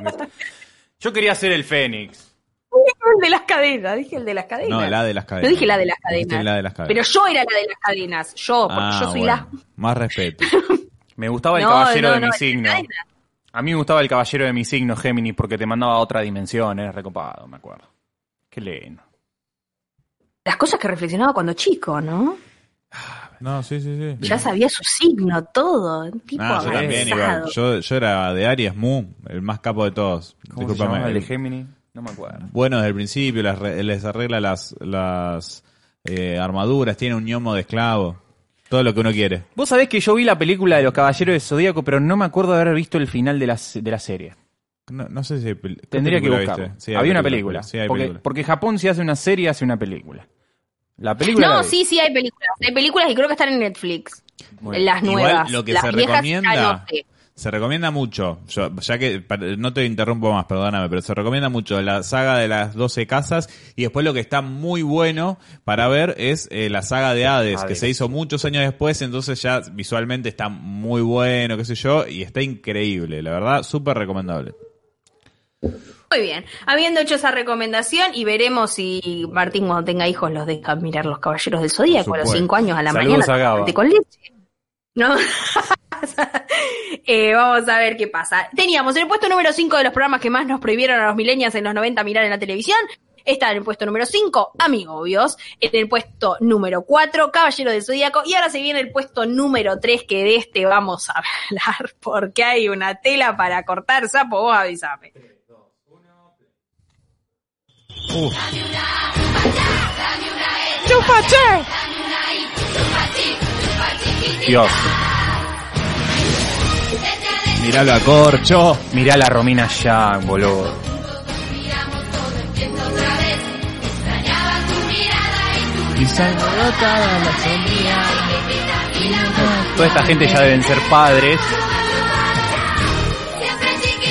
Yo quería ser el Fénix. El de las cadenas, dije el de las cadenas. No, la de las cadenas. No dije la de las cadenas. la de las cadenas. Pero yo era la de las cadenas. Yo, porque Ah, yo soy bueno. la. Más respeto. *laughs* Me gustaba el No, caballero no, de no, mi signo. cadena. A mí me gustaba el caballero de mi signo, Géminis, porque te mandaba a otra dimensión, era recopado, me acuerdo. Qué lindo. Las cosas que reflexionaba cuando chico, ¿no? No, sí, sí, sí. Ya sabía su signo, todo. Un tipo No, yo también. Yo, yo era de Aries Mu, el más capo de todos. ¿Cómo se llamaba el de Géminis? No me acuerdo. bueno desde el principio, las les arregla las, las eh, armaduras, tiene un ñomo de esclavo. Todo lo que uno quiere. Vos sabés que yo vi la película de los Caballeros del Zodíaco, pero no me acuerdo de haber visto el final de la, de la serie. No, no sé si... pel- ¿qué Tendría que buscarlo. Sí, Había una película. Sí, hay porque, película. porque Japón si hace una serie, hace una película. La película. la No, sí, sí hay películas. Hay películas y creo que están en Netflix. Bueno, las Igual nuevas. lo que las se viejas ya recomienda, no sé. Se recomienda mucho, yo, ya que no te interrumpo más, perdóname, pero se recomienda mucho la saga de las 12 casas y después lo que está muy bueno para ver es eh, la saga de Hades, que se hizo muchos años después, entonces ya visualmente está muy bueno, qué sé yo, y está increíble, la verdad, súper recomendable. Muy bien. Habiendo hecho esa recomendación y veremos si Martín cuando tenga hijos los deja mirar los Caballeros del Zodíaco a los supuesto. 5 años a la Saludos mañana. a con leche. ¿No? *laughs* *laughs* Eh, vamos a ver qué pasa. Teníamos en el puesto número 5 de los programas que más nos prohibieron a los millennials en los 90 mirar en la televisión. Está en el puesto número 5, Amigobios. En el puesto número 4, Caballero del Zodíaco. Y ahora se viene el puesto número 3, que de este vamos a *laughs* hablar porque hay una tela para cortar sapo. Vos avisame. Dios. Miralo a Corcho. Mirá la Romina Yang, boludo. Toda esta gente ya deben ser padres.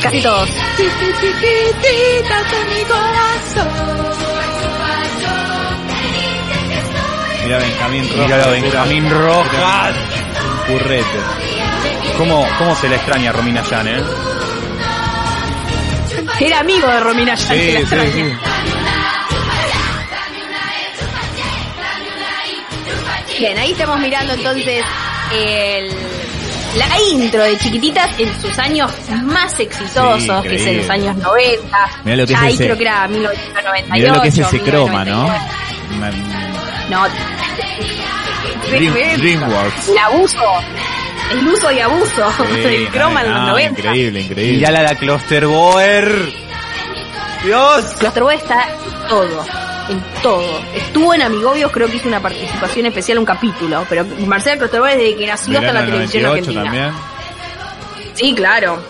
Casi todos. Mira Benjamín Rojas. Mirá a Benjamín Rojas. Currete. ¿Cómo, ¿Cómo se le extraña a Romina Yan, eh? Era amigo de Romina Yan. Sí, que la sí, extraña. sí. Bien, ahí estamos mirando entonces el, la intro de Chiquititas en sus años más exitosos, Sí, que es en los años 90. Mirá lo que Ya es ahí ese- creo que era 1998. Mirá lo que es ese croma, ¿no? 1999. Una- No. Dream- *laughs* Dreamworks. El abuso. El uso y abuso Sí, *laughs* del croma en los no, 90. Increíble, increíble. Mirá la Clusterboer. Dios. Clusterboy está en todo, en todo. Estuvo en Amigobios, creo que hizo una participación especial, un capítulo, pero Marcela Clusterboy desde que nació hasta Verano la del televisión 98 argentina. también. Sí, claro.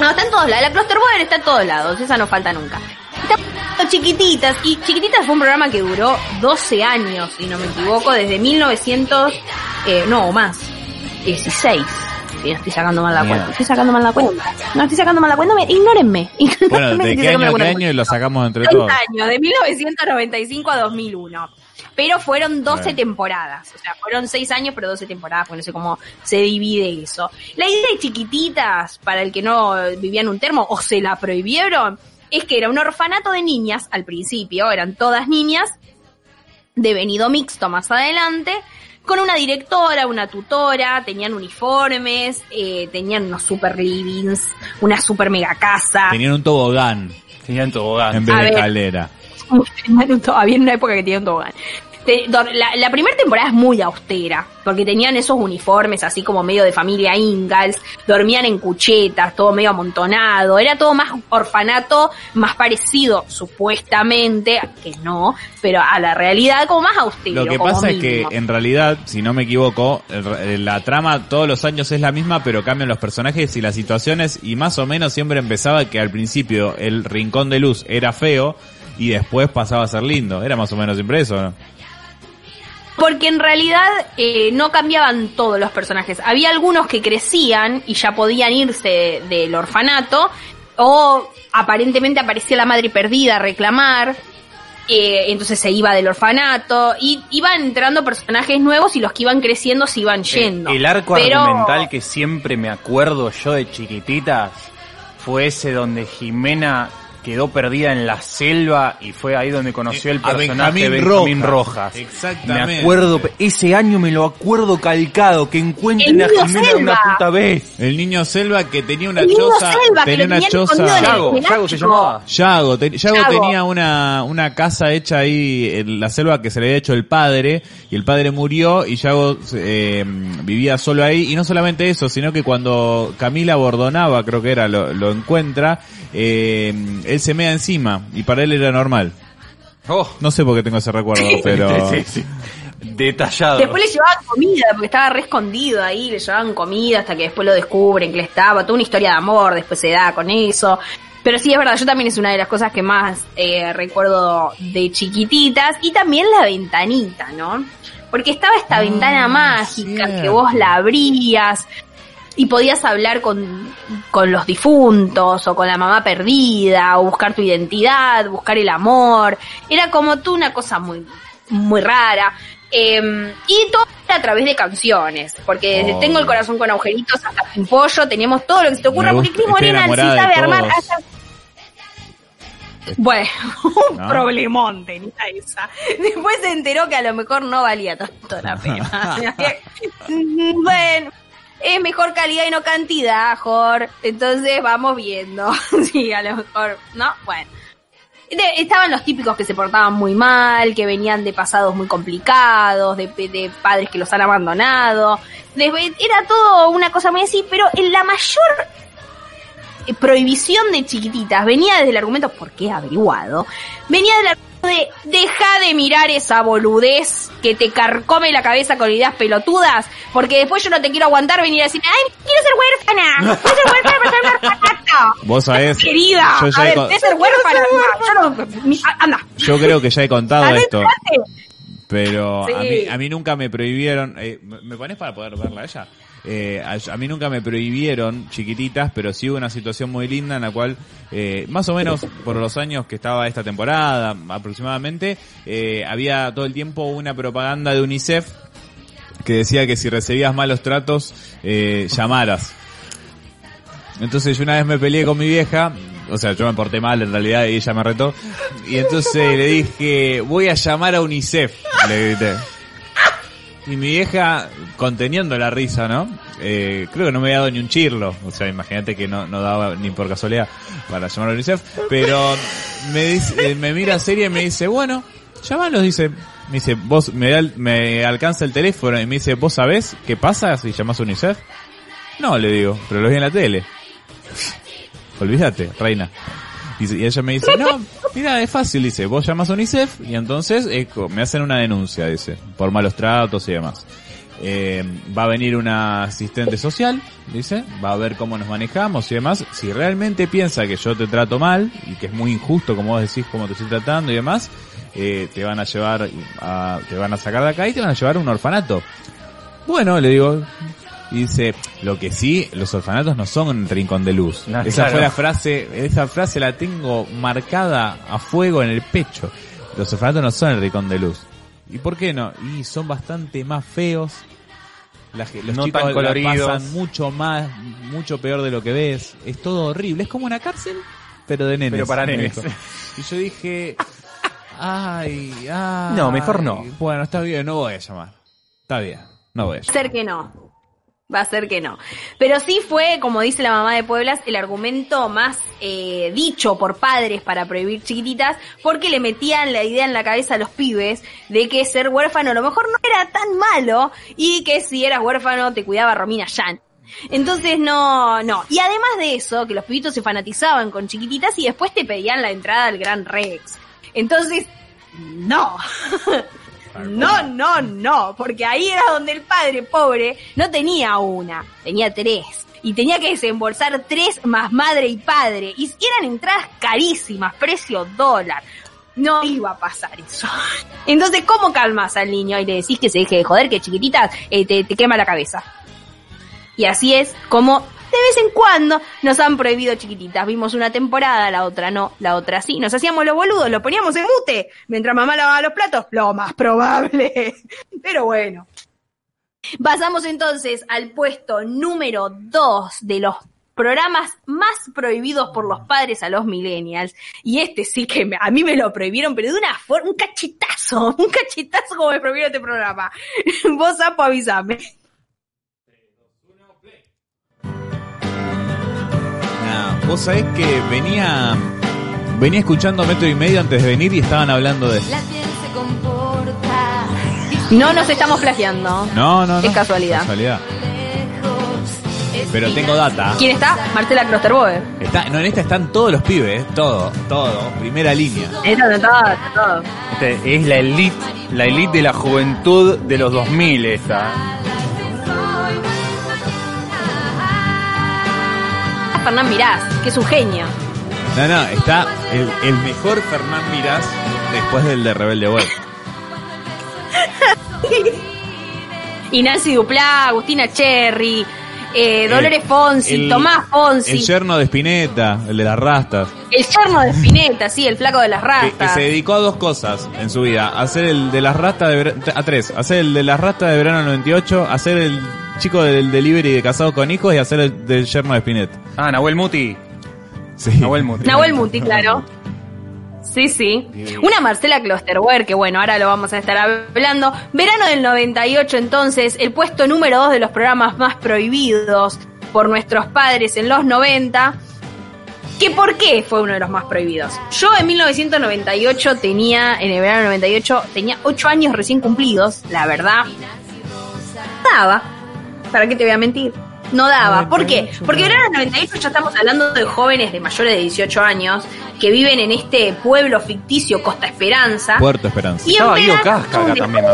No, está en todos lados. La Clusterboy está en todos lados, esa no falta nunca. Está chiquititas, y Chiquititas fue un programa que duró 12 años, si no me equivoco, desde 1900, eh, no, o más, 16. Sí, no estoy sacando mal la Mierda. cuenta. Estoy sacando mal la cuenta. No estoy sacando mal la cuenta. *laughs* Ignórenme. Bueno, Ignórenme ¿de qué año qué año y lo sacamos entre 30 todos? años, de 1995 a 2001. Pero fueron 12 Bueno. temporadas. O sea, fueron 6 años, pero 12 temporadas, porque no sé cómo se divide eso. La idea de chiquititas, para el que no vivía en un termo o se la prohibieron, es que era un orfanato de niñas al principio, eran todas niñas, devenido mixto más adelante, con una directora, una tutora, tenían uniformes, eh, tenían unos super livings, una super mega casa. Tenían un tobogán Tenían tobogán. en vez A de ver. *laughs* un to- había una época que tenían tobogán. Te- La, la primera temporada es muy austera, porque tenían esos uniformes así como medio de familia Ingalls, dormían en cuchetas, todo medio amontonado, era todo más orfanato, más parecido, supuestamente, que no, pero a la realidad como más austero. Lo que pasa es que en realidad, si no me equivoco, el- la trama todos los años es la misma, pero cambian los personajes y las situaciones y más o menos siempre empezaba que al principio el rincón de luz era feo y después pasaba a ser lindo. Era más o menos siempre eso, ¿no? Porque en realidad eh, no cambiaban todos los personajes. Había algunos que crecían y ya podían irse del orfanato, o aparentemente aparecía la madre perdida a reclamar, eh, entonces se iba del orfanato, y iban entrando personajes nuevos y los que iban creciendo se iban yendo. El arco Pero- argumental que siempre me acuerdo yo de chiquititas fue ese donde Jimena quedó perdida en la selva y fue ahí donde conoció el Eh, a personaje de Benjamín Benjamín Rojas. Rojas. Exactamente. Me acuerdo, ese año me lo acuerdo calcado, que encuentren El a niño Jimena selva. una puta vez. El niño selva que tenía una El choza, selva, tenía una choza. el- Yago, el Yago se llamaba. Yago, te- Yago Yago. tenía una, una casa hecha ahí en la selva que se le había hecho el padre y el padre murió y Yago eh, vivía solo ahí y no solamente eso, sino que cuando Camila Bordonaba, creo que era, lo, lo encuentra, eh, él se mea encima y para él era normal. Oh, No sé por qué tengo ese recuerdo, *laughs* pero... sí, sí. Detallado. Después le llevaban comida, porque estaba re escondido ahí, le llevaban comida hasta que después lo descubren que le estaba, toda una historia de amor, después se da con eso. Pero sí es verdad, yo también es una de las cosas que más eh, recuerdo de chiquititas y también la ventanita, ¿no? Porque estaba esta ventana mágica que vos la abrías y podías hablar con, con los difuntos o con la mamá perdida o buscar tu identidad, buscar el amor. Era como tú una cosa muy, muy rara. Eh, y todo era a través de canciones, porque desde Oh. Tengo el corazón con agujeritos hasta Pimpollo, teníamos todo lo que se te ocurra, porque Cris Morena sí sabe armar hasta bueno, *laughs* un ¿No? problemón tenía esa. Después se enteró que a lo mejor no valía tanto la pena. *laughs* *laughs* bueno, es mejor calidad y no cantidad, Jor. Entonces vamos viendo. *laughs* sí, a lo mejor, ¿no? Bueno. Estaban los típicos que se portaban muy mal, que venían de pasados muy complicados, de, de padres que los han abandonado. Era todo una cosa muy así, pero en la mayor prohibición de chiquititas venía desde el argumento, porque averiguado, venía del argumento de deja de mirar esa boludez que te carcome la cabeza con ideas pelotudas, porque después yo no te quiero aguantar venir a decirme, ay, quiero ser huérfana, quiero ser huérfana para ser un orfanato". *laughs* Vos sabés. Querida, yo, ya a ver, con- ¿querés ser huérfana? No, yo no, anda. yo creo que ya he contado esto. Pero a, mí, a mí nunca me prohibieron. eh, ¿Me me pones para poder verla a ella? Eh, a, a mí nunca me prohibieron chiquititas, pero sí hubo una situación muy linda en la cual, eh, más o menos por los años que estaba esta temporada, aproximadamente, eh, había todo el tiempo una propaganda de UNICEF que decía que si recibías malos tratos, eh, llamaras. Entonces yo una vez me peleé con mi vieja, o sea, yo me porté mal en realidad y ella me retó, y entonces le dije, voy a llamar a UNICEF, le grité. Y mi vieja, conteniendo la risa, ¿no? Eh, creo que no me había dado ni un chirlo, o sea, imagínate que no, no daba ni por casualidad para llamar a UNICEF, pero me, dice, eh, me mira seria y me dice, bueno, llamalos, dice, me dice, vos, me, da me alcanza el teléfono y me dice, ¿vos sabés qué pasa si llamás a UNICEF? No, le digo, pero lo vi en la tele. Olvídate, reina. Dice- Y ella me dice, no, mira, es fácil, dice, vos llamas a UNICEF y entonces eh, me hacen una denuncia, dice, por malos tratos y demás. Eh, va a venir una asistente social, dice, va a ver cómo nos manejamos y demás. Si realmente piensa que yo te trato mal y que es muy injusto como vos decís cómo te estoy tratando y demás, eh, te van a llevar, te van a sacar de acá y te van a llevar a un orfanato. Bueno, le digo, y dice, lo que sí, los orfanatos no son un rincón de luz. No, esa claro. fue la frase, esa frase la tengo marcada a fuego en el pecho. Los orfanatos no son el rincón de luz. ¿Y por qué no? Y son bastante más feos. La los No chicos tan coloridos. pasan mucho más, mucho peor de lo que ves. Es todo horrible. Es como una cárcel, pero de nenes. Pero para nenes. *laughs* Y yo dije, ay, ay. No, mejor no. Bueno, está bien, no voy a llamar. Está bien, no voy a llamar. ser que no. Va a ser que no. Pero sí fue, como dice la mamá de Pueblas, el argumento más eh, dicho por padres para prohibir chiquititas, porque le metían la idea en la cabeza a los pibes de que ser huérfano a lo mejor no era tan malo y que si eras huérfano te cuidaba Romina Yan. Entonces no, no. Y además de eso, que los pibitos se fanatizaban con chiquititas y después te pedían la entrada al Gran Rex. Entonces, no. *laughs* No, no, no, porque ahí era donde el padre pobre no tenía una, tenía tres. Y tenía que desembolsar tres más madre y padre. Y eran entradas carísimas, precio dólar. No iba a pasar eso. *laughs* Entonces, ¿cómo calmas al niño y le decís que se deje de joder, que chiquititas eh, te, te quema la cabeza? Y así es como de vez en cuando nos han prohibido chiquititas. Vimos una temporada, la otra no, la otra sí. Nos hacíamos los boludos, lo poníamos en mute mientras mamá lavaba los platos. Lo más probable. *laughs* Pero bueno. Pasamos entonces al puesto número 2 de los programas más prohibidos por los padres a los millennials. Y este sí que a mí me lo prohibieron, pero de una forma, un cachetazo, *laughs* un cachetazo como me prohibieron este programa. *laughs* Vos, Sapo, avísame. Vos sabés que venía venía escuchando metro y medio antes de venir y estaban hablando de La piel se comporta No nos estamos plagiando. No, no, no. Es casualidad. Casualidad. Pero tengo data. ¿Quién está? Marcela Klosterboe. Está, no, en esta están todos los pibes, todo, todo, primera línea. De todo, de todo. Este, es la elite, la elite de la juventud de los 2000 esta. Fernán Mirás, que es un genio. No, no, está el, el mejor Fernán Mirás después del de Rebelde Way. Y Nancy Duplá, Agustina Cherry, eh, Dolores Fonsi, el- Tomás Fonsi, El yerno de Spinetta, el de las rastas. el yerno de Spinetta, sí, el flaco de las Que, que rastas. se dedicó a dos cosas en su vida. A hacer el de las rastas de verano, a tres. Hacer el de las rastas de verano 98, hacer el chico del delivery de casados con hijos y hacer el del yerno de Spinetta. Ah, Nahuel Muti. Sí. Nahuel Muti. Nahuel Muti, claro. *laughs* Sí, sí. Una Marcela Klosterwer, que bueno, ahora lo vamos a estar hablando. Verano del 98, entonces, el puesto número dos de los programas más prohibidos por nuestros padres en los 90. ¿Que por qué fue uno de los más prohibidos? Yo en 1998 tenía, en el verano del 98, tenía 8 años recién cumplidos, la verdad. Daba. ¿Para qué te voy a mentir? No daba. ¿Por qué? Porque verano del 98 ya estamos hablando de jóvenes de mayores de 18 años que viven en este pueblo ficticio Costa Esperanza. Puerto Esperanza. Y Estaba Guido Casca acá también.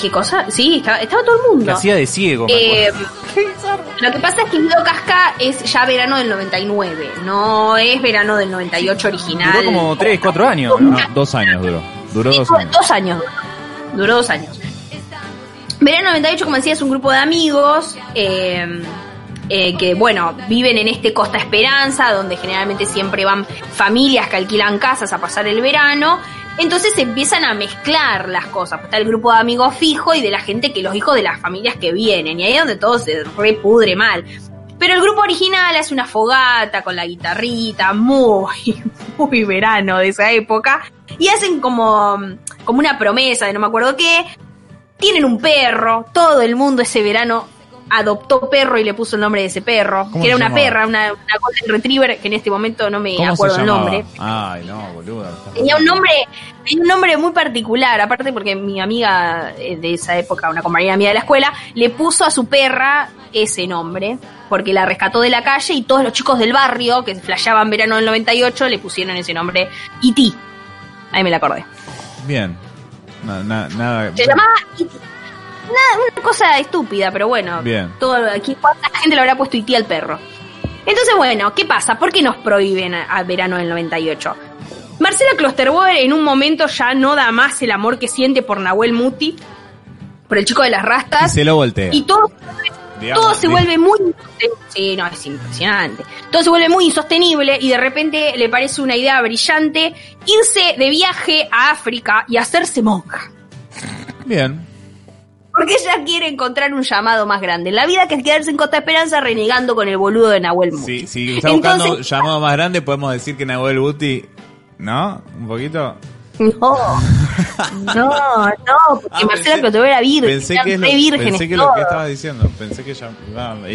¿Qué cosa? Sí, estaba, estaba todo el Que mundo. hacía de ciego, me Eh, lo que pasa es que Guido Casca es ya verano del 99, no es verano del 98 original. Duró como 3, 4 años, dos años duró. Duró dos años. dos años. Duró dos años. Verano 98, como decía, es un grupo de amigos eh, eh, que, bueno, viven en este Costa Esperanza, donde generalmente siempre van familias que alquilan casas a pasar el verano. Entonces empiezan a mezclar las cosas. Está el grupo de amigos fijo y de la gente que los hijos de las familias que vienen. Y ahí es donde todo se repudre mal. Pero el grupo original hace una fogata con la guitarrita, muy, *laughs* muy verano de esa época. Y hacen como, como una promesa de no me acuerdo qué. Tienen un perro, todo el mundo ese verano adoptó perro y le puso el nombre de ese perro, ¿Cómo que era una perra, una, una Golden Retriever, que en este momento no me ¿Cómo se acuerdo el nombre. Ay, no, boludo. está Tenía un nombre, tenía un nombre muy particular, aparte porque mi amiga eh, de esa época, una compañera mía de la escuela, le puso a su perra ese nombre, porque la rescató de la calle y todos los chicos del barrio que flasheaban verano del 98 le pusieron ese nombre E.T. Ahí me la acordé. Bien. Na- nada. Se llamaba. Nada, una cosa estúpida, pero bueno. Bien. Todo, aquí, ¿Cuánta gente le habrá puesto E.T. al perro? Entonces, bueno, ¿qué pasa? ¿Por qué nos prohíben a, a verano del 98? Marcela Klosterboer en un momento ya no da más el amor que siente por Nahuel Muti, por el chico de las Y rastas, se lo voltea. y todo, Digamos, todo se vuelve muy insostenible. Sí, no, es impresionante. Todo se vuelve muy insostenible y de repente le parece una idea brillante irse de viaje a África y hacerse monja. Bien. Porque ella quiere encontrar un llamado más grande en la vida que es quedarse en Costa Esperanza renegando con el boludo de Nahuel Muti. Si, si está buscando Entonces- llamado más grande, podemos decir que Nahuel Buti. ¿No? ¿Un poquito? No, *laughs* no, no, porque Ah, Marcela Clotover era virgen, Pensé que, es lo, re vírgenes pensé que lo que estaba diciendo. Pensé que ya.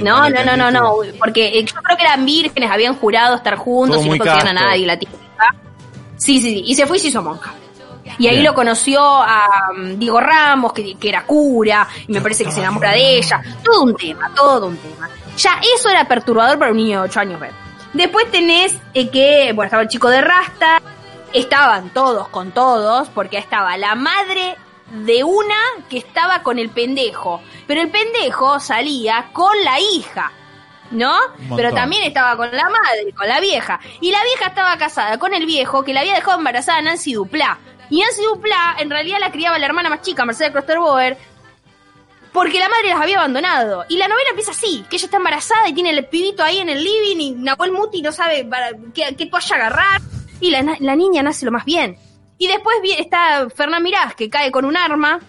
No, no, no, no, no, tú. porque eh, yo creo que eran vírgenes, habían jurado estar juntos y no conocían a nadie, la típica. Sí, sí, sí, y se fue y se hizo monja. Y ahí Bien. lo conoció a um, Diego Ramos, que, que era cura, y me parece que se enamora de ella. Todo un tema, todo un tema. Ya eso era perturbador para un niño de 8 años ver. Después tenés eh, que, bueno, estaba el chico de Rasta, estaban todos con todos, porque estaba la madre de una que estaba con el pendejo, pero el pendejo salía con la hija. ¿No? Pero también estaba con la madre, con la vieja. Y la vieja estaba casada con el viejo que le había dejado embarazada a Nancy Duplá. Y Nancy Duplá en realidad la criaba la hermana más chica, Mercedes Klosterboer, porque la madre las había abandonado. Y la novela empieza así, que ella está embarazada y tiene el pibito ahí en el living y Nahuel Muti no sabe para qué, qué toalla agarrar. Y la, la niña nace lo más bien. Y después está Fernán Mirás, que cae con un arma,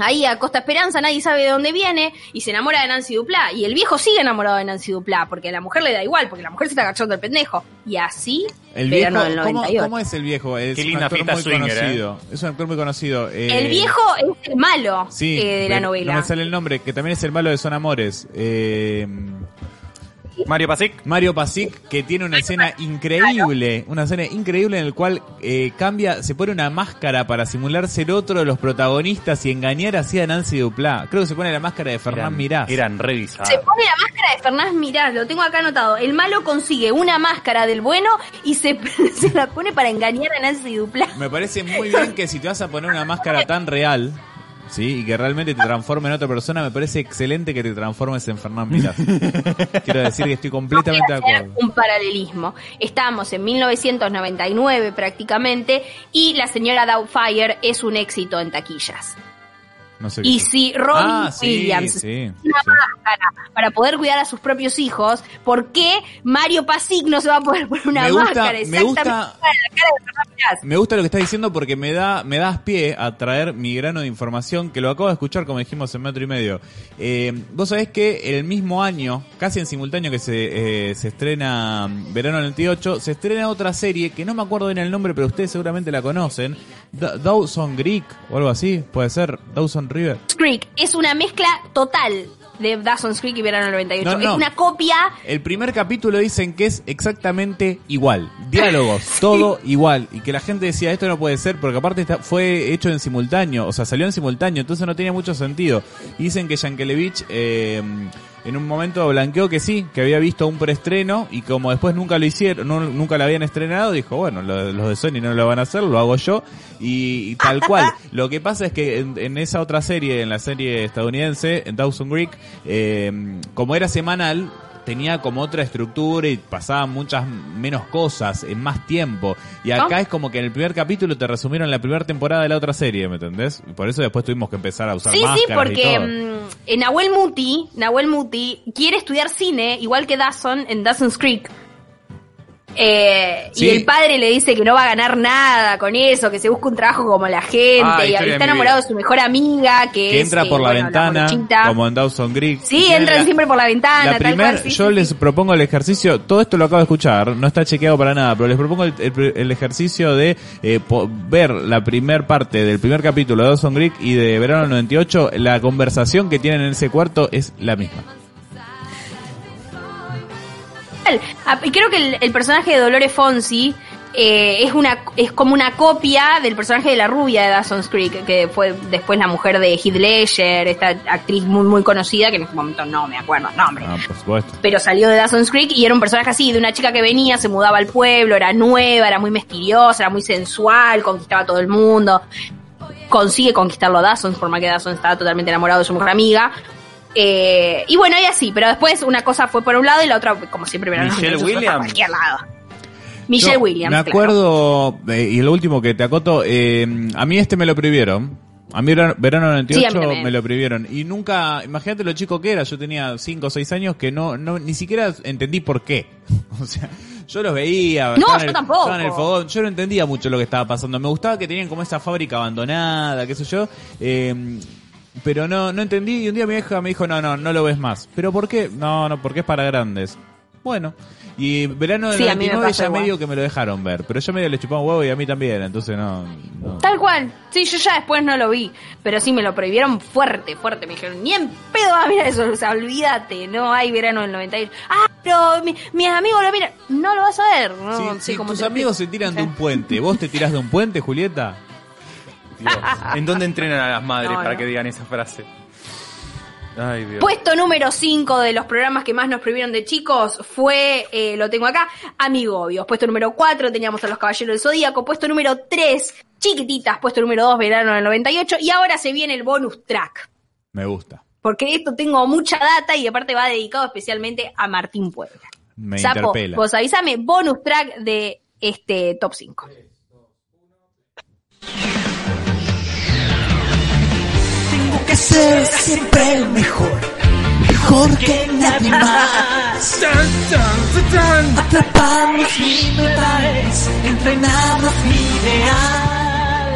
ahí a Costa Esperanza, nadie sabe de dónde viene, y se enamora de Nancy Duplá. Y el viejo sigue enamorado de Nancy Duplá, porque a la mujer le da igual, porque la mujer se está agachando el pendejo. Y así, El viejo, verano del ¿cómo, 98. cómo es el viejo? Es Qué un linda actor fiesta muy swinger, conocido. Es un actor muy conocido. eh, El viejo es el malo Sí, eh, de la novela. No me sale el nombre, que también es el malo de Son Amores. Eh, Mario Pasic. Mario Pasic, que tiene una escena increíble, una escena increíble en el cual eh, cambia, se pone una máscara para simular ser otro de los protagonistas y engañar así a Nancy Duplá. Creo que se pone la máscara de Fernán Mirás. eran revisados. Se pone la máscara de Fernández Mirás, lo tengo acá anotado. El malo consigue una máscara del bueno y se, *laughs* se la pone para engañar a Nancy Duplá. Me parece muy bien que si te vas a poner una máscara tan real, ¿sí? Y que realmente te transforme en otra persona, me parece excelente que te transformes en Fernán Pilas. *laughs* Quiero decir que estoy completamente de acuerdo. un paralelismo. Estamos en 1999 prácticamente y la señora Doubtfire es un éxito en taquillas. No sé qué Y si Robin Ah, sí, Williams sí, una sí. máscara para poder cuidar a sus propios hijos, ¿por qué Mario Pasic no se va a poder poner una Me gusta- máscara me gusta- la cara de? Me gusta lo que estás diciendo porque me da me das pie a traer mi grano de información que lo acabo de escuchar como dijimos en metro y medio. Eh, Vos sabés que el mismo año, casi en simultáneo que se, eh, se estrena Verano 98, se estrena otra serie que no me acuerdo bien el nombre, pero ustedes seguramente la conocen. Da- Dawson Creek o algo así, puede ser. Dawson River. Creek es una mezcla total de Dawson's Creek y Verano 98. No, no. Es una copia El primer capítulo dicen que es exactamente igual. Diálogos, *laughs* todo igual. Y que la gente decía, esto no puede ser, porque aparte está- fue hecho en simultáneo, o sea, salió en simultáneo, entonces no tenía mucho sentido. Y dicen que Yankelevich eh, en un momento blanqueó que sí, que había visto un preestreno y como después nunca lo hicieron, no- nunca lo habían estrenado, dijo, bueno, lo- los de Sony no lo van a hacer, lo hago yo. Y, y tal *laughs* cual. Lo que pasa es que en, en esa otra serie, en la serie estadounidense, en Dawson Creek, eh, como era semanal, tenía como otra estructura y pasaban muchas menos cosas en más tiempo. Y acá es como que en el primer capítulo te resumieron la primera temporada de la otra serie, ¿me entendés? Y por eso después tuvimos que empezar a usar Sí, sí, máscaras y porque todo. mm, en Nahuel Muti, Nahuel Muti quiere estudiar cine, igual que Dawson en Dawson's Creek. Eh, Sí. Y el padre le dice que no va a ganar nada con eso, que se busca un trabajo como la gente, Ah, y está enamorado de su mejor amiga, que, que es, entra eh, por la bueno, ventana, como en Dawson Creek. Sí, Y entran la- siempre por la ventana, La tal primer, cual, sí, yo sí, les propongo el ejercicio, todo esto lo acabo de escuchar, no está chequeado para nada, pero les propongo el, el- el ejercicio de eh, po- ver la primer parte del primer capítulo de Dawson Creek y de Verano del 98, la conversación que tienen en ese cuarto es la misma. Ah, y creo que el, el personaje de Dolores Fonsi eh, es una es como una copia del personaje de la rubia de Dawson's Creek, que fue después la mujer de Heath Ledger, esta actriz muy muy conocida, que en este momento no me acuerdo el nombre. Ah, por supuesto. Pero salió de Dawson's Creek y era un personaje así, de una chica que venía, se mudaba al pueblo, era nueva, era muy misteriosa, era muy sensual, conquistaba a todo el mundo. Consigue conquistarlo a Dawson, por más que Dawson estaba totalmente enamorado de su mejor amiga. Eh, y bueno, y así, pero después una cosa fue por un lado y la otra, como siempre, verán Michelle fue para Williams. cualquier lado. Michelle Yo Williams. Me claro. acuerdo, eh, y lo último que te acoto, eh, a mí este me lo prohibieron. A mí verano, verano Sí, a 98 mí me lo prohibieron. Y nunca, imagínate lo chico que era, yo tenía 5 o 6 años que no, no, ni siquiera entendí por qué. *laughs* O sea, yo los veía. No, yo el- tampoco. estaban en el fogón, yo no entendía mucho lo que estaba pasando. Me gustaba que tenían como esa fábrica abandonada, qué sé yo. Eh, pero no, no entendí y un día mi hija me dijo, no, no, no lo ves más. ¿Pero por qué? No, no, porque es para grandes. Bueno, y verano del Sí, a mí me 99 pasa ya igual. medio que me lo dejaron ver, pero yo medio le chupaba un huevo y a mí también, entonces no... no. Tal cual. Sí, yo ya después no lo vi. Pero sí me lo prohibieron fuerte, fuerte. Me dijeron, ni en pedo va a mirar eso. O sea, olvídate, no hay verano del 98. Ah, pero mi- mis amigos lo miran. No lo vas a ver. No, Si, sé si cómo tus te amigos se tiran de un puente, ¿vos te tirás de un puente, Julieta? Dios, *laughs* ¿En dónde entrenan a las madres No, para no. que digan esa frase? Ay, Dios. Puesto número 5 de los programas que más nos prohibieron de chicos fue, eh, lo tengo acá, Amigobios. Puesto número 4 teníamos a los Caballeros del Zodíaco. Puesto número 3, Chiquititas. Puesto número 2, Verano del 98. Y ahora se viene el bonus track. Me gusta, Porque esto tengo mucha data y aparte va dedicado especialmente a Martín Puebla. me Sapo, interpela. vos avísame, bonus track de este top 5. Que ser siempre el mejor, mejor que nadie más. Atrapar los libertades, entrenarlos mi ideal.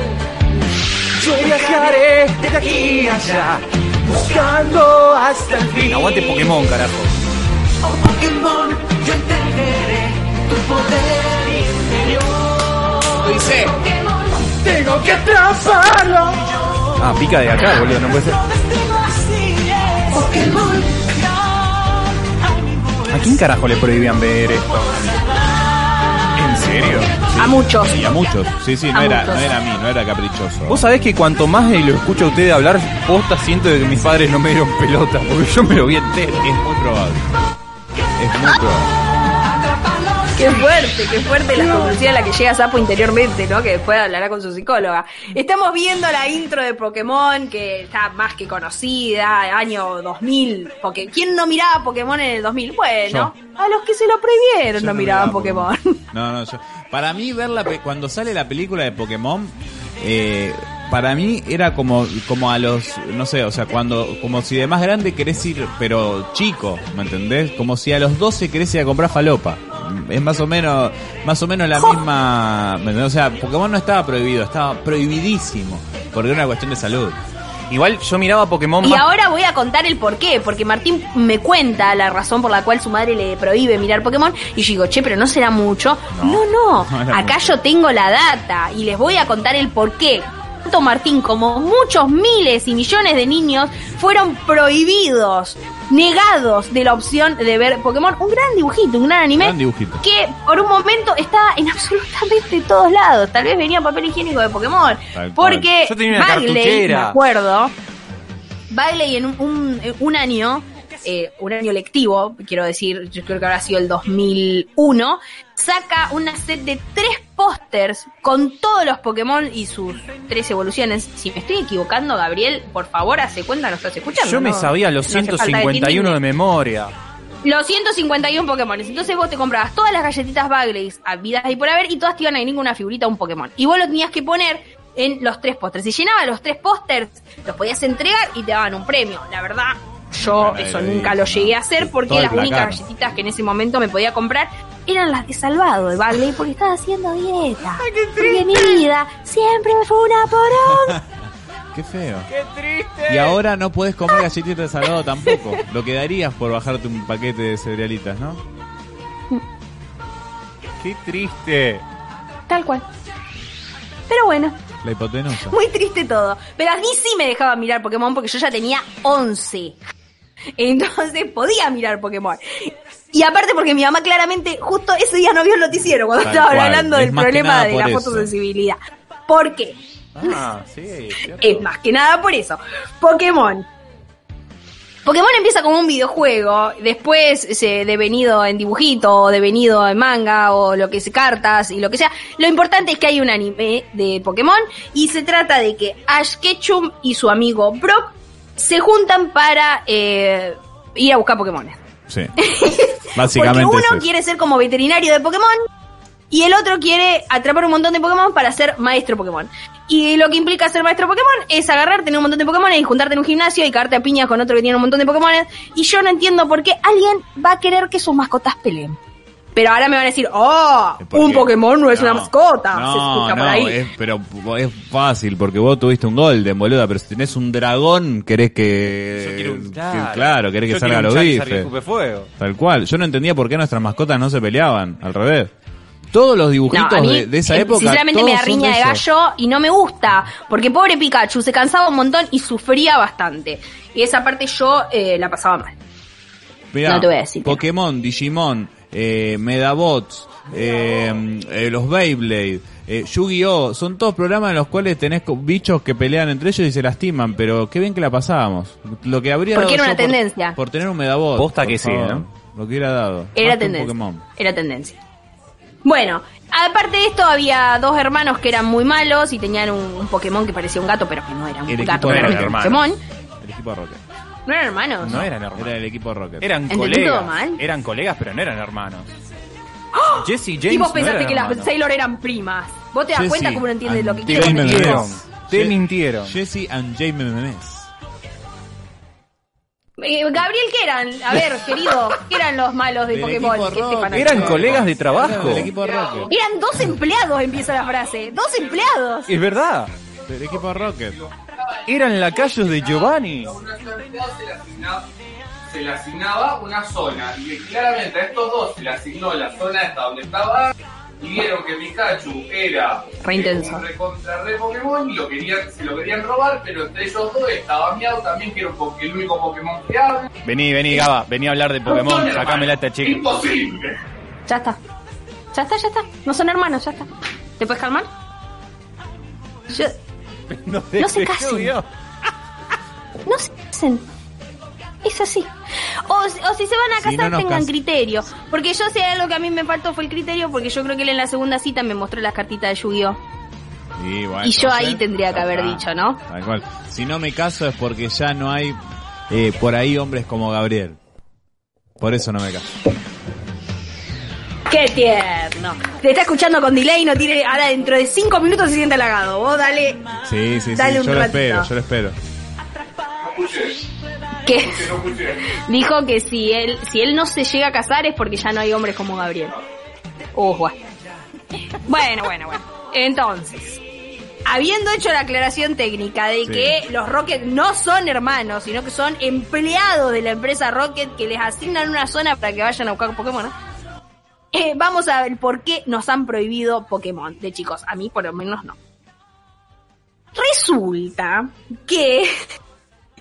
Yo viajaré de aquí a allá, buscando hasta el fin. Aguante Pokémon, carajo. Oh Pokémon, yo entenderé tu poder interior. Dice, Tengo que atraparlo. Ah, pica de acá, boludo, no puede ser. ¿A quién carajo le prohibían ver esto? ¿En serio? A muchos. y a muchos, sí, sí, no A era, muchos. no era a mí, no era caprichoso. Vos sabés que cuanto más lo escucho a ustedes hablar, posta siento de que mis padres no me dieron pelota, porque yo me lo vi entero. Es muy probable. Es muy probable. Qué fuerte, qué fuerte la conclusión a la que llega Sapo interiormente, ¿no? Que después hablará con su psicóloga. Estamos viendo la intro de Pokémon, que está más que conocida, año 2000. Porque ¿quién no miraba Pokémon en el 2000? Bueno, a los que se lo prohibieron no, no miraban miraba Pokémon. *laughs* No, no, yo, para mí ver la pe- cuando sale la película de Pokémon, eh, para mí era como como a los, no sé, o sea, cuando como si de más grande querés ir, pero chico, ¿me entendés? Como si a los 12 querés ir a comprar falopa. Es más o menos más o menos la misma. O sea, Pokémon no estaba prohibido, estaba prohibidísimo, porque era una cuestión de salud. Igual yo miraba Pokémon Y más- ahora voy a contar el por qué, porque Martín me cuenta la razón por la cual su madre le prohíbe mirar Pokémon y yo digo, che, pero no será mucho. No, no, *laughs* acá mucho. yo tengo la data y les voy a contar el por qué. Tanto Martín como muchos miles y millones de niños fueron prohibidos, negados de la opción de ver Pokémon. Un gran dibujito, un gran anime Gran dibujito. que por un momento estaba en absolutamente todos lados. Tal vez venía papel higiénico de Pokémon. Tal. Porque Yo tenía una Bagley, cartuchera. me acuerdo, Bagley en un, un, un año, eh, un año lectivo, quiero decir, yo creo que habrá sido el 2001, saca una set de tres pósters con todos los Pokémon y sus tres evoluciones. Si me estoy equivocando, Gabriel, por favor, hace cuenta, no estás escuchando. Yo me ¿no? sabía los No hace falta 151 de definirme. memoria. Los 151 Pokémon. Entonces vos te comprabas todas las galletitas Bagleys habidas y por haber y todas te iban a venir con una figurita un Pokémon. Y vos lo tenías que poner en los tres pósters. Si llenabas los tres pósters, los podías entregar y te daban un premio. La verdad, yo eso ahí nunca lo llegué a hacer porque Todo el las únicas galletitas que en ese momento me podía comprar eran las de salvado de Bagley porque estaba haciendo dieta. Porque mi vida siempre fue una porón. *laughs* Qué feo. ¡Qué triste! Y ahora no puedes comer galletitas de salado tampoco. Lo que darías por bajarte un paquete de cerealitas, ¿no? ¡Qué triste! Tal cual. Pero bueno, La hipotenusa. Muy triste todo. Pero a mí sí me dejaba mirar Pokémon porque yo ya tenía 11. Entonces podía mirar Pokémon. Y aparte porque mi mamá claramente justo ese día no vio el noticiero cuando Tal cual. hablando Es del problema de la eso. fotosensibilidad. ¿Por qué? Ah, sí. Es *laughs* más que nada por eso. Pokémon. Pokémon empieza como un videojuego, después se devenido en dibujito, o devenido en manga, o lo que sea, cartas y lo que sea. Lo importante es que hay un anime de Pokémon y se trata de que Ash Ketchum y su amigo Brock se juntan para eh, ir a buscar Pokémon. Sí. *laughs* Básicamente Porque uno quiere ser como veterinario de Pokémon y el otro quiere atrapar un montón de Pokémon para ser maestro Pokémon. Y lo que implica ser maestro Pokémon es agarrar, tener un montón de Pokémon y juntarte en un gimnasio y cagarte a piñas con otro que tiene un montón de Pokémon. Y yo no entiendo por qué alguien va a querer que sus mascotas peleen. Pero ahora me van a decir, oh, ¿Por un? Pokémon no es una mascota. No, se escucha no, por ahí. Es, pero es fácil, porque vos tuviste un Golden, boluda, pero si tenés un dragón, querés que... Yo quiero un- que- claro. claro, querés que Yo salga los bifes. Tal cual. Yo no entendía por qué nuestras mascotas no se peleaban, al revés. Todos los dibujitos mí, de, de esa época. Sinceramente me da riña de eso. gallo y no me gusta. Porque pobre Pikachu se cansaba un montón y sufría bastante. Y esa parte yo eh, la pasaba mal. Mirá, No te voy a decir. Pokémon, Digimon, eh, Medabots, eh, eh, los Beyblade, eh, Yu-Gi-Oh! Son todos programas en los cuales tenés bichos que pelean entre ellos y se lastiman, pero qué bien que la pasábamos. Lo que habría Porque dado era yo una tendencia. Por, tener un Medabot. Posta que sí. ¿no? Lo que hubiera dado. Era Más que un tendencia. Pokémon. Era tendencia. Bueno, aparte de esto había dos hermanos que eran muy malos y tenían un, un Pokémon que parecía un gato, pero que no era un El gato, era un Pokémon. El equipo de Rocket. No eran hermanos. No eran hermanos. Era el equipo Rocket. Eran ¿Entendí colegas. todo mal? Eran colegas, pero no eran hermanos. Jesse y James y vos no pensaste eran que las hermanos. Sailor eran primas. Vos te das Jessie cuenta cómo no entiendes lo que Te mintieron. Memes. Te mintieron. Jesse and James Memes. Eh, Gabriel, ¿qué eran? A ver, querido, ¿qué eran los malos de Del Pokémon? equipo que Rocket. fanático? Eran colegas de trabajo. Del equipo Rocket. Eran dos empleados, empieza la frase. Dos empleados. Es verdad. Del equipo Rocket. Eran lacayos de Giovanni. una sola empleado se le asignaba, se le asignaba una zona y claramente a estos dos se le asignó la zona esta donde estaba y vieron que Pikachu era Re intenso. un recontra re Pokémon y lo querían, se lo querían robar, pero entre ellos dos estaba Miau también, que era el único Pokémon que habla. Vení, vení, Gaba. Vení a hablar de Pokémon. No Sacámela a esta chica. Imposible. Ya está. Ya está, ya está. No son hermanos, ya está. ¿Te puedes calmar? Yo- *laughs* No, No se casen. *laughs* No se hacen. Es así. O, si- o si se van a Si no casar, tengan criterio. Porque yo sé algo que a mí me faltó fue el criterio, porque yo creo que él en la segunda cita me mostró las cartitas de Yu-Gi-Oh! Y, bueno, Y yo ahí tendría que haber dicho, ¿no? Tal cual. Si no me caso es porque ya no hay eh, por ahí hombres como Gabriel. Por eso no me caso. ¡Qué tierno! Te está escuchando con delay, no tiene. Ahora dentro de cinco minutos se siente halagado. Vos dale. Sí, sí, sí. Dale un yo lo espero, yo lo espero. Que *laughs* dijo que si él, si él no se llega a casar es porque ya no hay hombres como Gabriel. Uh, bueno. Bueno, bueno, bueno. Entonces, habiendo hecho la aclaración técnica de Sí. que los Rocket no son hermanos, sino que son empleados de la empresa Rocket que les asignan una zona para que vayan a buscar Pokémon, ¿no? Eh, vamos a ver por qué nos han prohibido Pokémon de chicos. A mí por lo menos no. Resulta que... *laughs*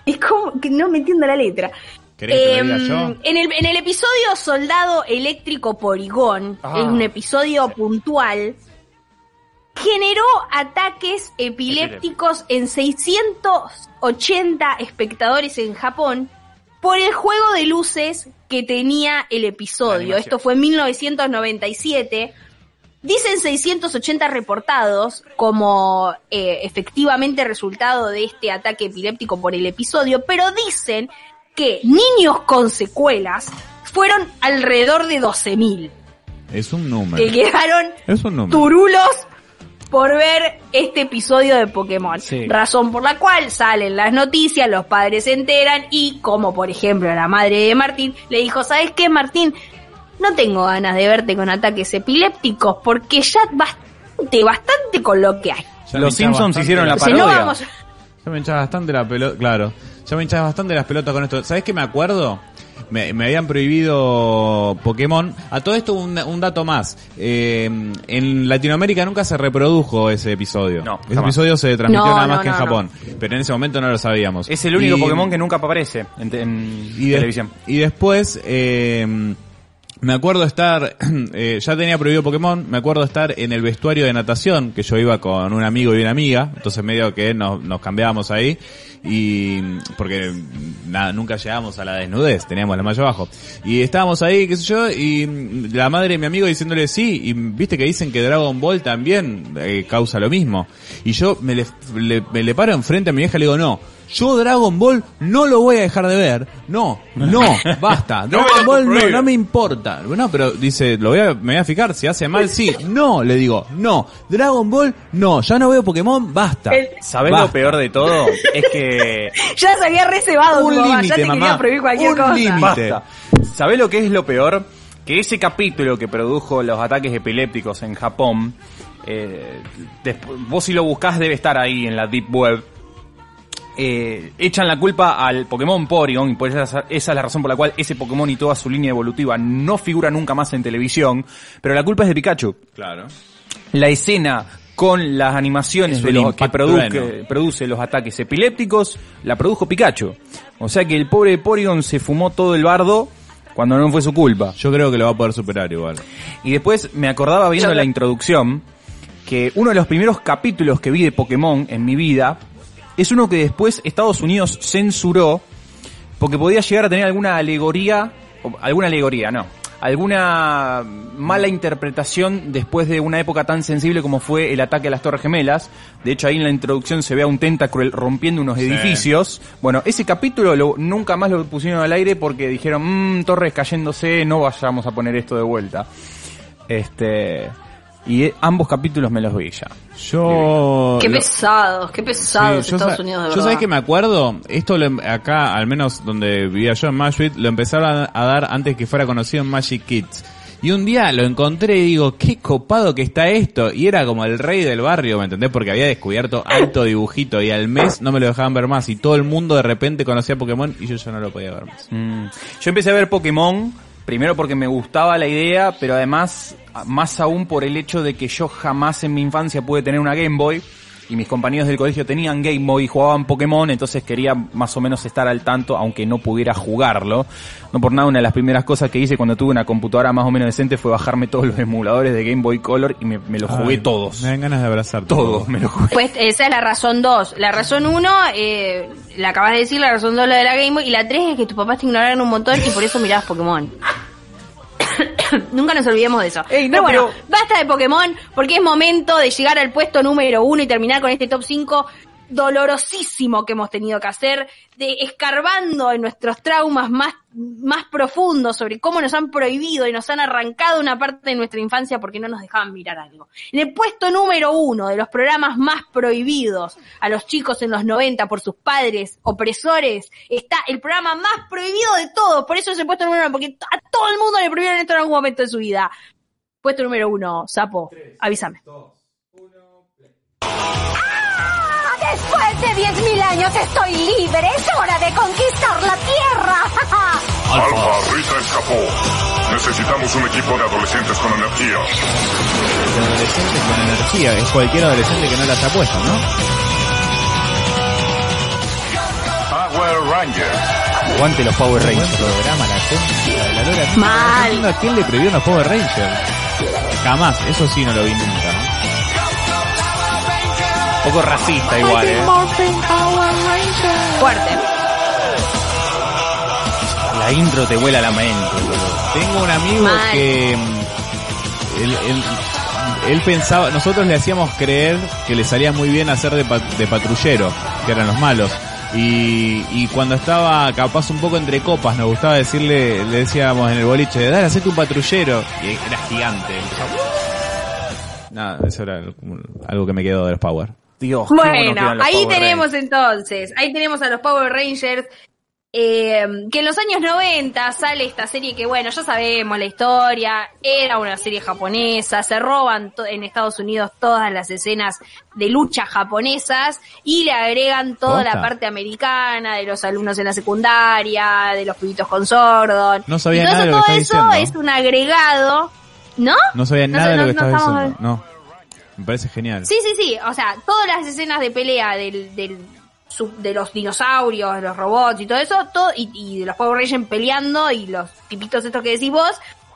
Es como que no me entiendo la letra. ¿Querés que te lo Em, diga yo? En el, en el episodio Soldado Eléctrico Porigón, Ah. es un episodio puntual, generó ataques epilépticos en 680 espectadores en Japón por el juego de luces que tenía el episodio. Esto fue en 1997. Dicen 680 reportados como eh, efectivamente resultado de este ataque epiléptico por el episodio, pero dicen que niños con secuelas fueron alrededor de 12.000 Es un que número. quedaron Es un número. turulos por ver este episodio de Pokémon. Sí. Razón por la cual salen las noticias, los padres se enteran y como por ejemplo la madre de Martín le dijo, ¿sabes qué Martín? No tengo ganas de verte con ataques epilépticos porque ya bastante, bastante con lo que hay. Ya Los Simpsons hicieron la O sea, no parodia. vamos... Ya me hinchaba bastante la pelota, claro. Ya me hinchaba bastante las pelotas con esto. ¿Sabes qué me acuerdo? Me, me habían prohibido Pokémon. A todo esto un, un dato más. Eh, en Latinoamérica nunca se reprodujo ese episodio. No, ese jamás. episodio se transmitió No, nada más no, que en no, Japón. Pero en ese momento no lo sabíamos. Es el único Y- Pokémon que nunca aparece en, te- en y de- televisión. Y después, eh, me acuerdo estar, *clears throat* eh, ya tenía prohibido Pokémon, me acuerdo estar en el vestuario de natación, que yo iba con un amigo y una amiga, entonces medio que nos, nos cambiábamos ahí, y porque nada, nunca llegábamos a la desnudez, teníamos la malla abajo. Y estábamos ahí, qué sé yo, y la madre de mi amigo diciéndole sí, y viste que dicen que Dragon Ball también eh, causa lo mismo. Y yo me le, me le paro enfrente a mi vieja y le digo, no, yo Dragon Ball no lo voy a dejar de ver. No, no, *laughs* basta. Dragon Ball no, no me importa. No, pero dice, lo voy a, me voy a fijar, si hace mal, sí. No, le digo, no. Dragon Ball, no. Ya no veo Pokémon, basta. ¿Sabés Basta. lo peor de todo? *laughs* Es que Ya se había reservado Un mamá, ya límite, te quería mamá. prohibir cualquier Un cosa. límite. Basta. ¿Sabés lo que es lo peor? Que ese capítulo que produjo los ataques epilépticos en Japón, eh, vos si lo buscás debe estar ahí en la Deep Web. Eh, echan la culpa al Pokémon Porygon y por esa, esa es la razón por la cual ese Pokémon y toda su línea evolutiva no figura nunca más en televisión, pero la culpa es de Pikachu. Claro. La escena con las animaciones de los que produce, los ataques epilépticos, la produjo Pikachu. O sea que el pobre Porygon se fumó todo el bardo cuando no fue su culpa. Yo creo que lo va a poder superar igual. Y después me acordaba viendo Yo- la introducción que uno de los primeros capítulos que vi de Pokémon en mi vida es uno que después Estados Unidos censuró porque podía llegar a tener alguna alegoría, alguna alegoría, no, alguna mala interpretación después de una época tan sensible como fue el ataque a las Torres Gemelas. De hecho, ahí en la introducción se ve a un Tentacruel rompiendo unos edificios. Bueno, ese capítulo lo- nunca más lo pusieron al aire porque dijeron, mmm, Torres cayéndose, no vayamos a poner esto de vuelta. Este... Y eh, ambos capítulos me los vi ya. Yo... Qué lo- pesados, qué pesados Sí, yo Estados Unidos de Yo verdad. sabés que me acuerdo, esto lo em- acá, al menos donde vivía yo en Mashville, lo empezaron a, a dar antes que fuera conocido en Magic Kids. Y un día lo encontré y digo, qué copado que está esto. Y era como el rey del barrio, ¿me entendés? Porque había descubierto alto dibujito y al mes no me lo dejaban ver más. Y todo el mundo de repente conocía Pokémon y yo ya no lo podía ver más. Mm. Yo empecé a ver Pokémon, primero porque me gustaba la idea, pero además, más aún por el hecho de que yo jamás en mi infancia pude tener una Game Boy. Y mis compañeros del colegio tenían Game Boy y jugaban Pokémon, entonces quería más o menos estar al tanto, aunque no pudiera jugarlo. No por nada, una de las primeras cosas que hice cuando tuve una computadora más o menos decente fue bajarme todos los emuladores de Game Boy Color y me, me los jugué Ay, todos. Me dan ganas de abrazar Todos, me los jugué. Pues esa es la razón 2. La razón 1, eh, la acabas de decir, la razón 2 la de la Game Boy. Y la 3 es que tus papás te ignoraron un montón y por eso mirabas Pokémon. *laughs* Nunca nos olvidemos de eso. Ey, no, pero bueno, pero- basta de Pokémon porque es momento de llegar al puesto número 1 y terminar con este top 5 dolorosísimo que hemos tenido que hacer, de escarbando en nuestros traumas más, más profundos sobre cómo nos han prohibido y nos han arrancado una parte de nuestra infancia porque no nos dejaban mirar algo. En el puesto número uno de los programas más prohibidos a los chicos en los 90 por sus padres opresores está el programa más prohibido de todos, por eso es el puesto número uno, porque a todo el mundo le prohibieron esto en algún momento de su vida. Puesto número uno, Sapo, avísame. Después de 10.000 años estoy libre. Es hora de conquistar la Tierra. *laughs* Alfa, Rita escapó. Necesitamos un equipo de adolescentes con energía. De adolescentes con energía. Es cualquier adolescente que no las ha puesto, ¿no? Power Rangers. Aguante los Power Buen Rangers. programa, la de la lora. Mal. No entiendo ¿A quién le prohibió los Power Rangers? Jamás, eso sí no lo vi nunca. Un poco racista igual, eh. Fuerte. La intro te vuela la mente, boludo. Tengo un amigo Mal. que él, él- él pensaba, nosotros le hacíamos creer que le salía muy bien hacer de, pa- de patrullero, que eran los malos. Y, y cuando estaba capaz un poco entre copas, nos gustaba decirle, le decíamos en el boliche, dale, hacete un patrullero. Y era gigante. Nada, eso era algo que me quedó de los Power. Dios, bueno ahí Power tenemos Rangers. entonces, ahí tenemos a los Power Rangers, eh, que en los años 90 sale esta serie que, bueno, ya sabemos la historia, era una serie japonesa, se roban en Estados Unidos todas las escenas de lucha japonesas y le agregan toda la parte americana de los alumnos en la secundaria, de los pibitos con Sordon. No sabía nada de eso, lo que todo eso diciendo. es un agregado, ¿no? No sabía No nada sé, de lo no- que no estabas estamos- diciendo. No. Me parece genial. Sí, sí, sí. O sea, todas las escenas de pelea del, del, de los dinosaurios, de los robots y todo eso, todo, y, y de los Power Rangers peleando y los tipitos estos que decís vos,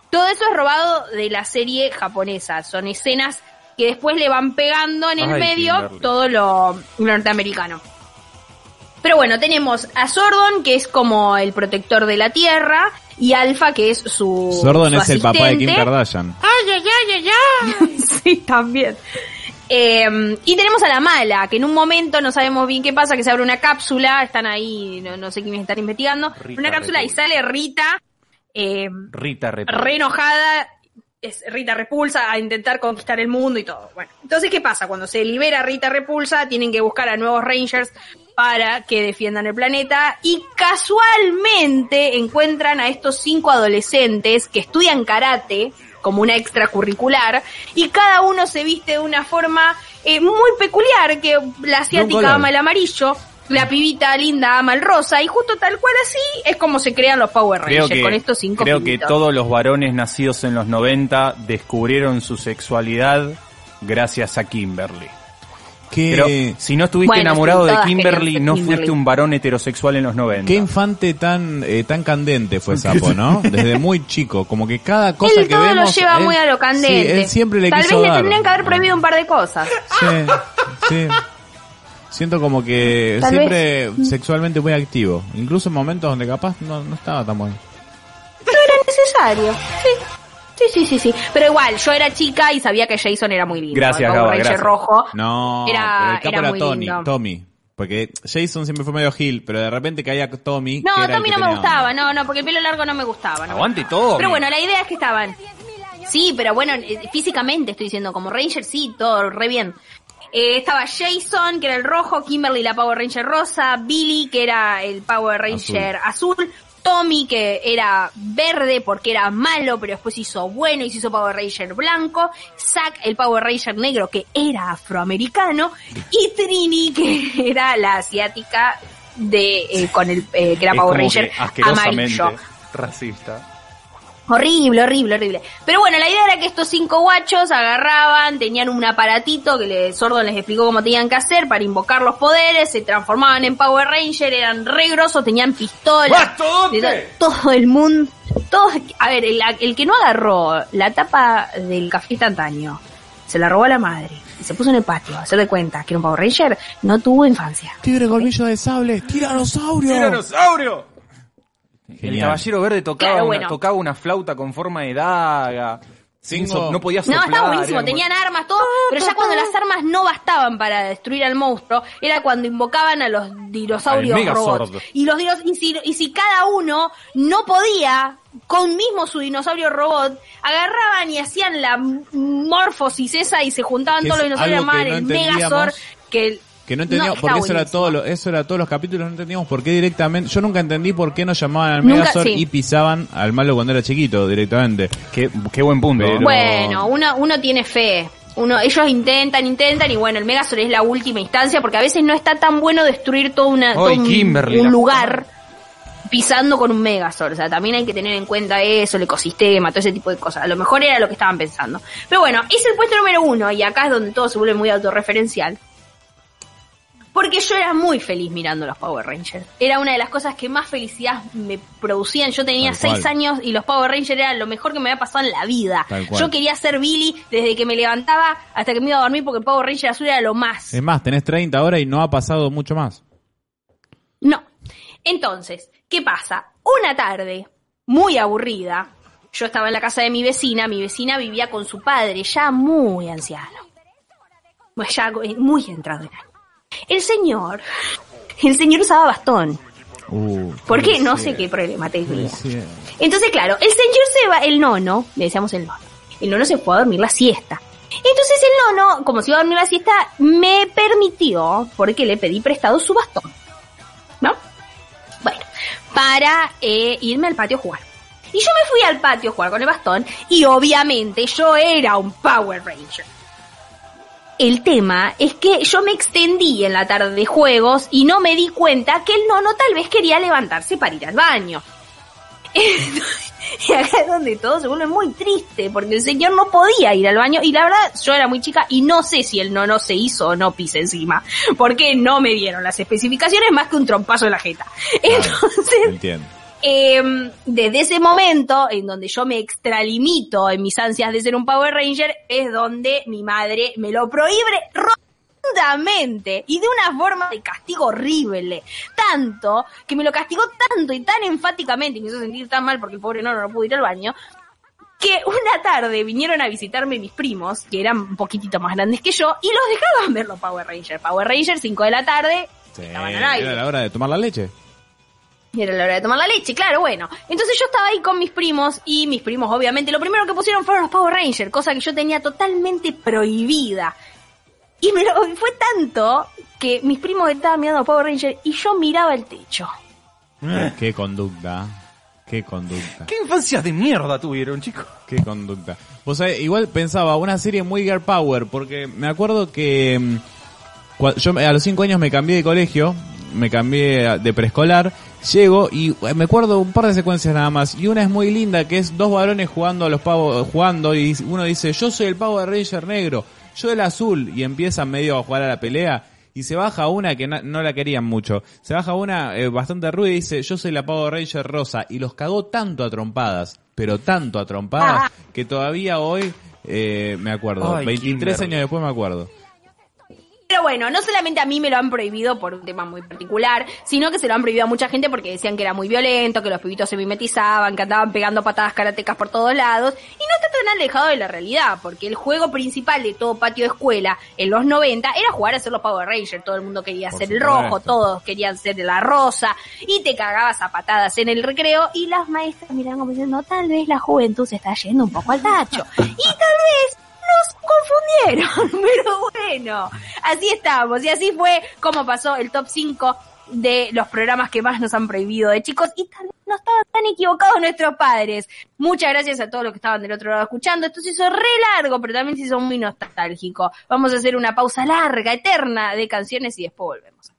todo eso es robado de la serie japonesa. Son escenas que después le van pegando en el Ay, medio Kimberly. todo lo, lo norteamericano. Pero bueno, tenemos a Sordon, que es como el protector de la Tierra, y Alpha, que es su. Sordon su es el papá de Kim asistente. Kardashian. ¡Ay, ay, ay, ay, ay! *laughs* sí, también. Eh, y tenemos a la mala, que en un momento no sabemos bien qué pasa, que se abre una cápsula, están ahí, no, no sé quiénes están investigando, Rita una cápsula y sale Rita, eh, Rita Repulsa. re enojada, es Rita Repulsa a intentar conquistar el mundo y todo. Bueno, entonces, ¿qué pasa? Cuando se libera Rita Repulsa, tienen que buscar a nuevos Rangers para que defiendan el planeta y casualmente encuentran a estos cinco adolescentes que estudian karate como una extracurricular y cada uno se viste de una forma eh, muy peculiar que la asiática ama el amarillo la pibita linda ama el rosa y justo tal cual así es como se crean los Power Creo Rangers que, con estos cinco creo que todos los varones nacidos en los 90 descubrieron su sexualidad gracias a Kimberly. Qué, Pero si no estuviste Bueno, enamorado de Kimberly, no Kimberly. fuiste un varón heterosexual en los 90. qué infante tan eh, tan candente fue Sapo, ¿no? *laughs* Desde muy chico, como que cada cosa él que todo vemos lo lleva él- muy a lo candente. Sí, él siempre le Tal quiso vez le dar. tendrían que haber prohibido un par de cosas. Sí, sí. *laughs* Siento como que Tal siempre sexualmente muy activo, incluso en momentos donde capaz no, no estaba tan bueno. Era necesario. Sí. Sí, sí, sí, sí. Pero igual, yo era chica y sabía que Jason era muy lindo. Gracias, Ranger gracias. rojo. No, Era- pero el capo era Tony, lindo. Tommy. Porque Jason siempre fue medio Gil, pero de repente caía Tommy. No, que Tommy que no me gustaba, onda. no, no, porque el pelo largo no me gustaba. no Aguante todo. Pero bueno, la idea es que estaban. Sí, pero bueno, eh, físicamente estoy diciendo, como Ranger, sí, todo re bien. Eh, estaba Jason, que era el rojo, Kimberly, la Power Ranger rosa, Billy, que era el Power Ranger azul, Tommy, que era verde porque era malo, pero después hizo bueno y se hizo Power Ranger blanco, Zack, el Power Ranger negro, que era afroamericano, y Trini, que *laughs* era la asiática de eh, con el eh, que era Es Power Ranger amarillo. racista. Horrible, horrible, horrible. Pero bueno, la idea era que estos cinco guachos agarraban, tenían un aparatito que le, Sordo les explicó cómo tenían que hacer para invocar los poderes, se transformaban en Power Ranger, eran re grosos, tenían pistolas. ¡Mastodonte! de to- todo el mundo. Todos, a ver, el, el que no agarró la tapa del café instantáneo, se la robó a la madre y se puso en el patio a hacer de cuenta que era un Power Ranger, no tuvo infancia. Tigre colmillo de sable, tiranosaurio. ¡Tiranosaurio! El caballero verde tocaba, Claro, una, tocaba una flauta con forma de daga. Cinco- no podía No, soplar. estaba buenísimo, tenían armas, todo, pero ya cuando las armas no bastaban para destruir al monstruo, era cuando invocaban a los dinosaurios robots. Y los dinos- y si, y si cada uno no podía, con mismo su dinosaurio robot, agarraban y hacían la morfosis esa y se juntaban todos los dinosaurios armaban no el. Megazord, que el- Que no entendíamos, No, porque eso era, todo lo- eso era todos los capítulos, no entendíamos por qué directamente, yo nunca entendí por qué no llamaban al Megazord sí. y pisaban al malo cuando era chiquito directamente. Qué, qué buen punto. Pero- Bueno, uno, uno tiene fe. Uno, ellos intentan, intentan y bueno, el Megazord es la última instancia porque a veces no está tan bueno destruir toda una, todo Ay, un, lugar pisando con un Megazord. O sea, también hay que tener en cuenta eso, el ecosistema, todo ese tipo de cosas. A lo mejor era lo que estaban pensando. Pero bueno, es el puesto número uno y acá es donde todo se vuelve muy autorreferencial. Porque yo era muy feliz mirando los Power Rangers. Era una de las cosas que más felicidad me producían. Yo tenía Tal cual. seis años y los Power Rangers eran lo mejor que me había pasado en la vida. Yo quería ser Billy desde que me levantaba hasta que me iba a dormir porque el Power Ranger azul era lo más. Es más, tenés 30 ahora y no ha pasado mucho más. No. Entonces, ¿qué pasa? Una tarde, muy aburrida, yo estaba en la casa de mi vecina, mi vecina vivía con su padre, ya muy anciano. Pues ya eh, muy entrado en años. El señor, el señor usaba bastón. Uh, ¿Por qué? No sé qué problema tenía. Entonces, claro, el señor se va, el nono, le decíamos el nono, el nono se fue a dormir la siesta. Entonces el nono, como se iba a dormir la siesta, me permitió, porque le pedí prestado su bastón. ¿No? Bueno, para eh, irme al patio a jugar. Y yo me fui al patio a jugar con el bastón y obviamente yo era un Power Ranger. El tema es que yo me extendí en la tarde de juegos y no me di cuenta que el nono tal vez quería levantarse para ir al baño. *laughs* Y acá es donde todo se vuelve muy triste, porque el señor no podía ir al baño, y la verdad, yo era muy chica y no sé si el nono se hizo o no pis encima, porque no me dieron las especificaciones más que un trompazo en la jeta. Entonces, Entiendo. Eh, desde ese momento en donde yo me extralimito en mis ansias de ser un Power Ranger, es donde mi madre me lo prohíbe rotundamente y de una forma de castigo horrible. Tanto que me lo castigó tanto y tan enfáticamente y me hizo sentir tan mal porque el pobre no, no pudo ir al baño. Que una tarde vinieron a visitarme mis primos, que eran un poquitito más grandes que yo, y los dejaban ver los Power Rangers. Power Rangers, 5 de la tarde, Sí, estaban al aire. era la hora de tomar la leche. Y era la hora de tomar la leche, claro, bueno. Entonces yo estaba ahí con mis primos y mis primos obviamente lo primero que pusieron fueron los Power Rangers, cosa que yo tenía totalmente prohibida. Y me lo, fue tanto que mis primos estaban mirando a Power Rangers y yo miraba el techo. Qué conducta. Qué conducta. ¿Qué infancias de mierda tuvieron, chicos? Qué conducta. Vos sabés, igual pensaba, una serie muy girl power, porque me acuerdo que mm, yo me- a los 5 años me cambié de colegio, me cambié de preescolar, llego y eh, me acuerdo un par de secuencias nada más, y una es muy linda, que es dos varones jugando a los pavos, jugando, y uno dice, yo soy el Power Ranger negro, yo el azul, y empiezan medio a jugar a la pelea, y se baja una que no la querían mucho. Se baja una eh, bastante ruida y dice, yo soy la Power Ranger rosa. Y los cagó tanto a trompadas, pero tanto a trompadas, que todavía hoy eh, me acuerdo. Ay, 23 Kimberly. años después me acuerdo. Pero bueno, no solamente a mí me lo han prohibido por un tema muy particular, sino que se lo han prohibido a mucha gente porque decían que era muy violento, que los pibitos se mimetizaban, que andaban pegando patadas karatecas por todos lados, y no está tan alejado de la realidad, porque el juego principal de todo patio de escuela en los 90 era jugar a ser los Power Rangers, todo el mundo quería Por ser el rojo, todos querían ser la rosa, y te cagabas a patadas en el recreo, y las maestras miraban como diciendo, tal vez la juventud se está yendo un poco al tacho, y tal vez nos confundieron, *laughs* pero bueno, así estamos y así fue como pasó el top 5 de los programas que más nos han prohibido de chicos y tal no estaban tan equivocados nuestros padres. Muchas gracias a todos los que estaban del otro lado escuchando. Esto se hizo re largo, pero también se hizo muy nostálgico. Vamos a hacer una pausa larga, eterna de canciones y después volvemos.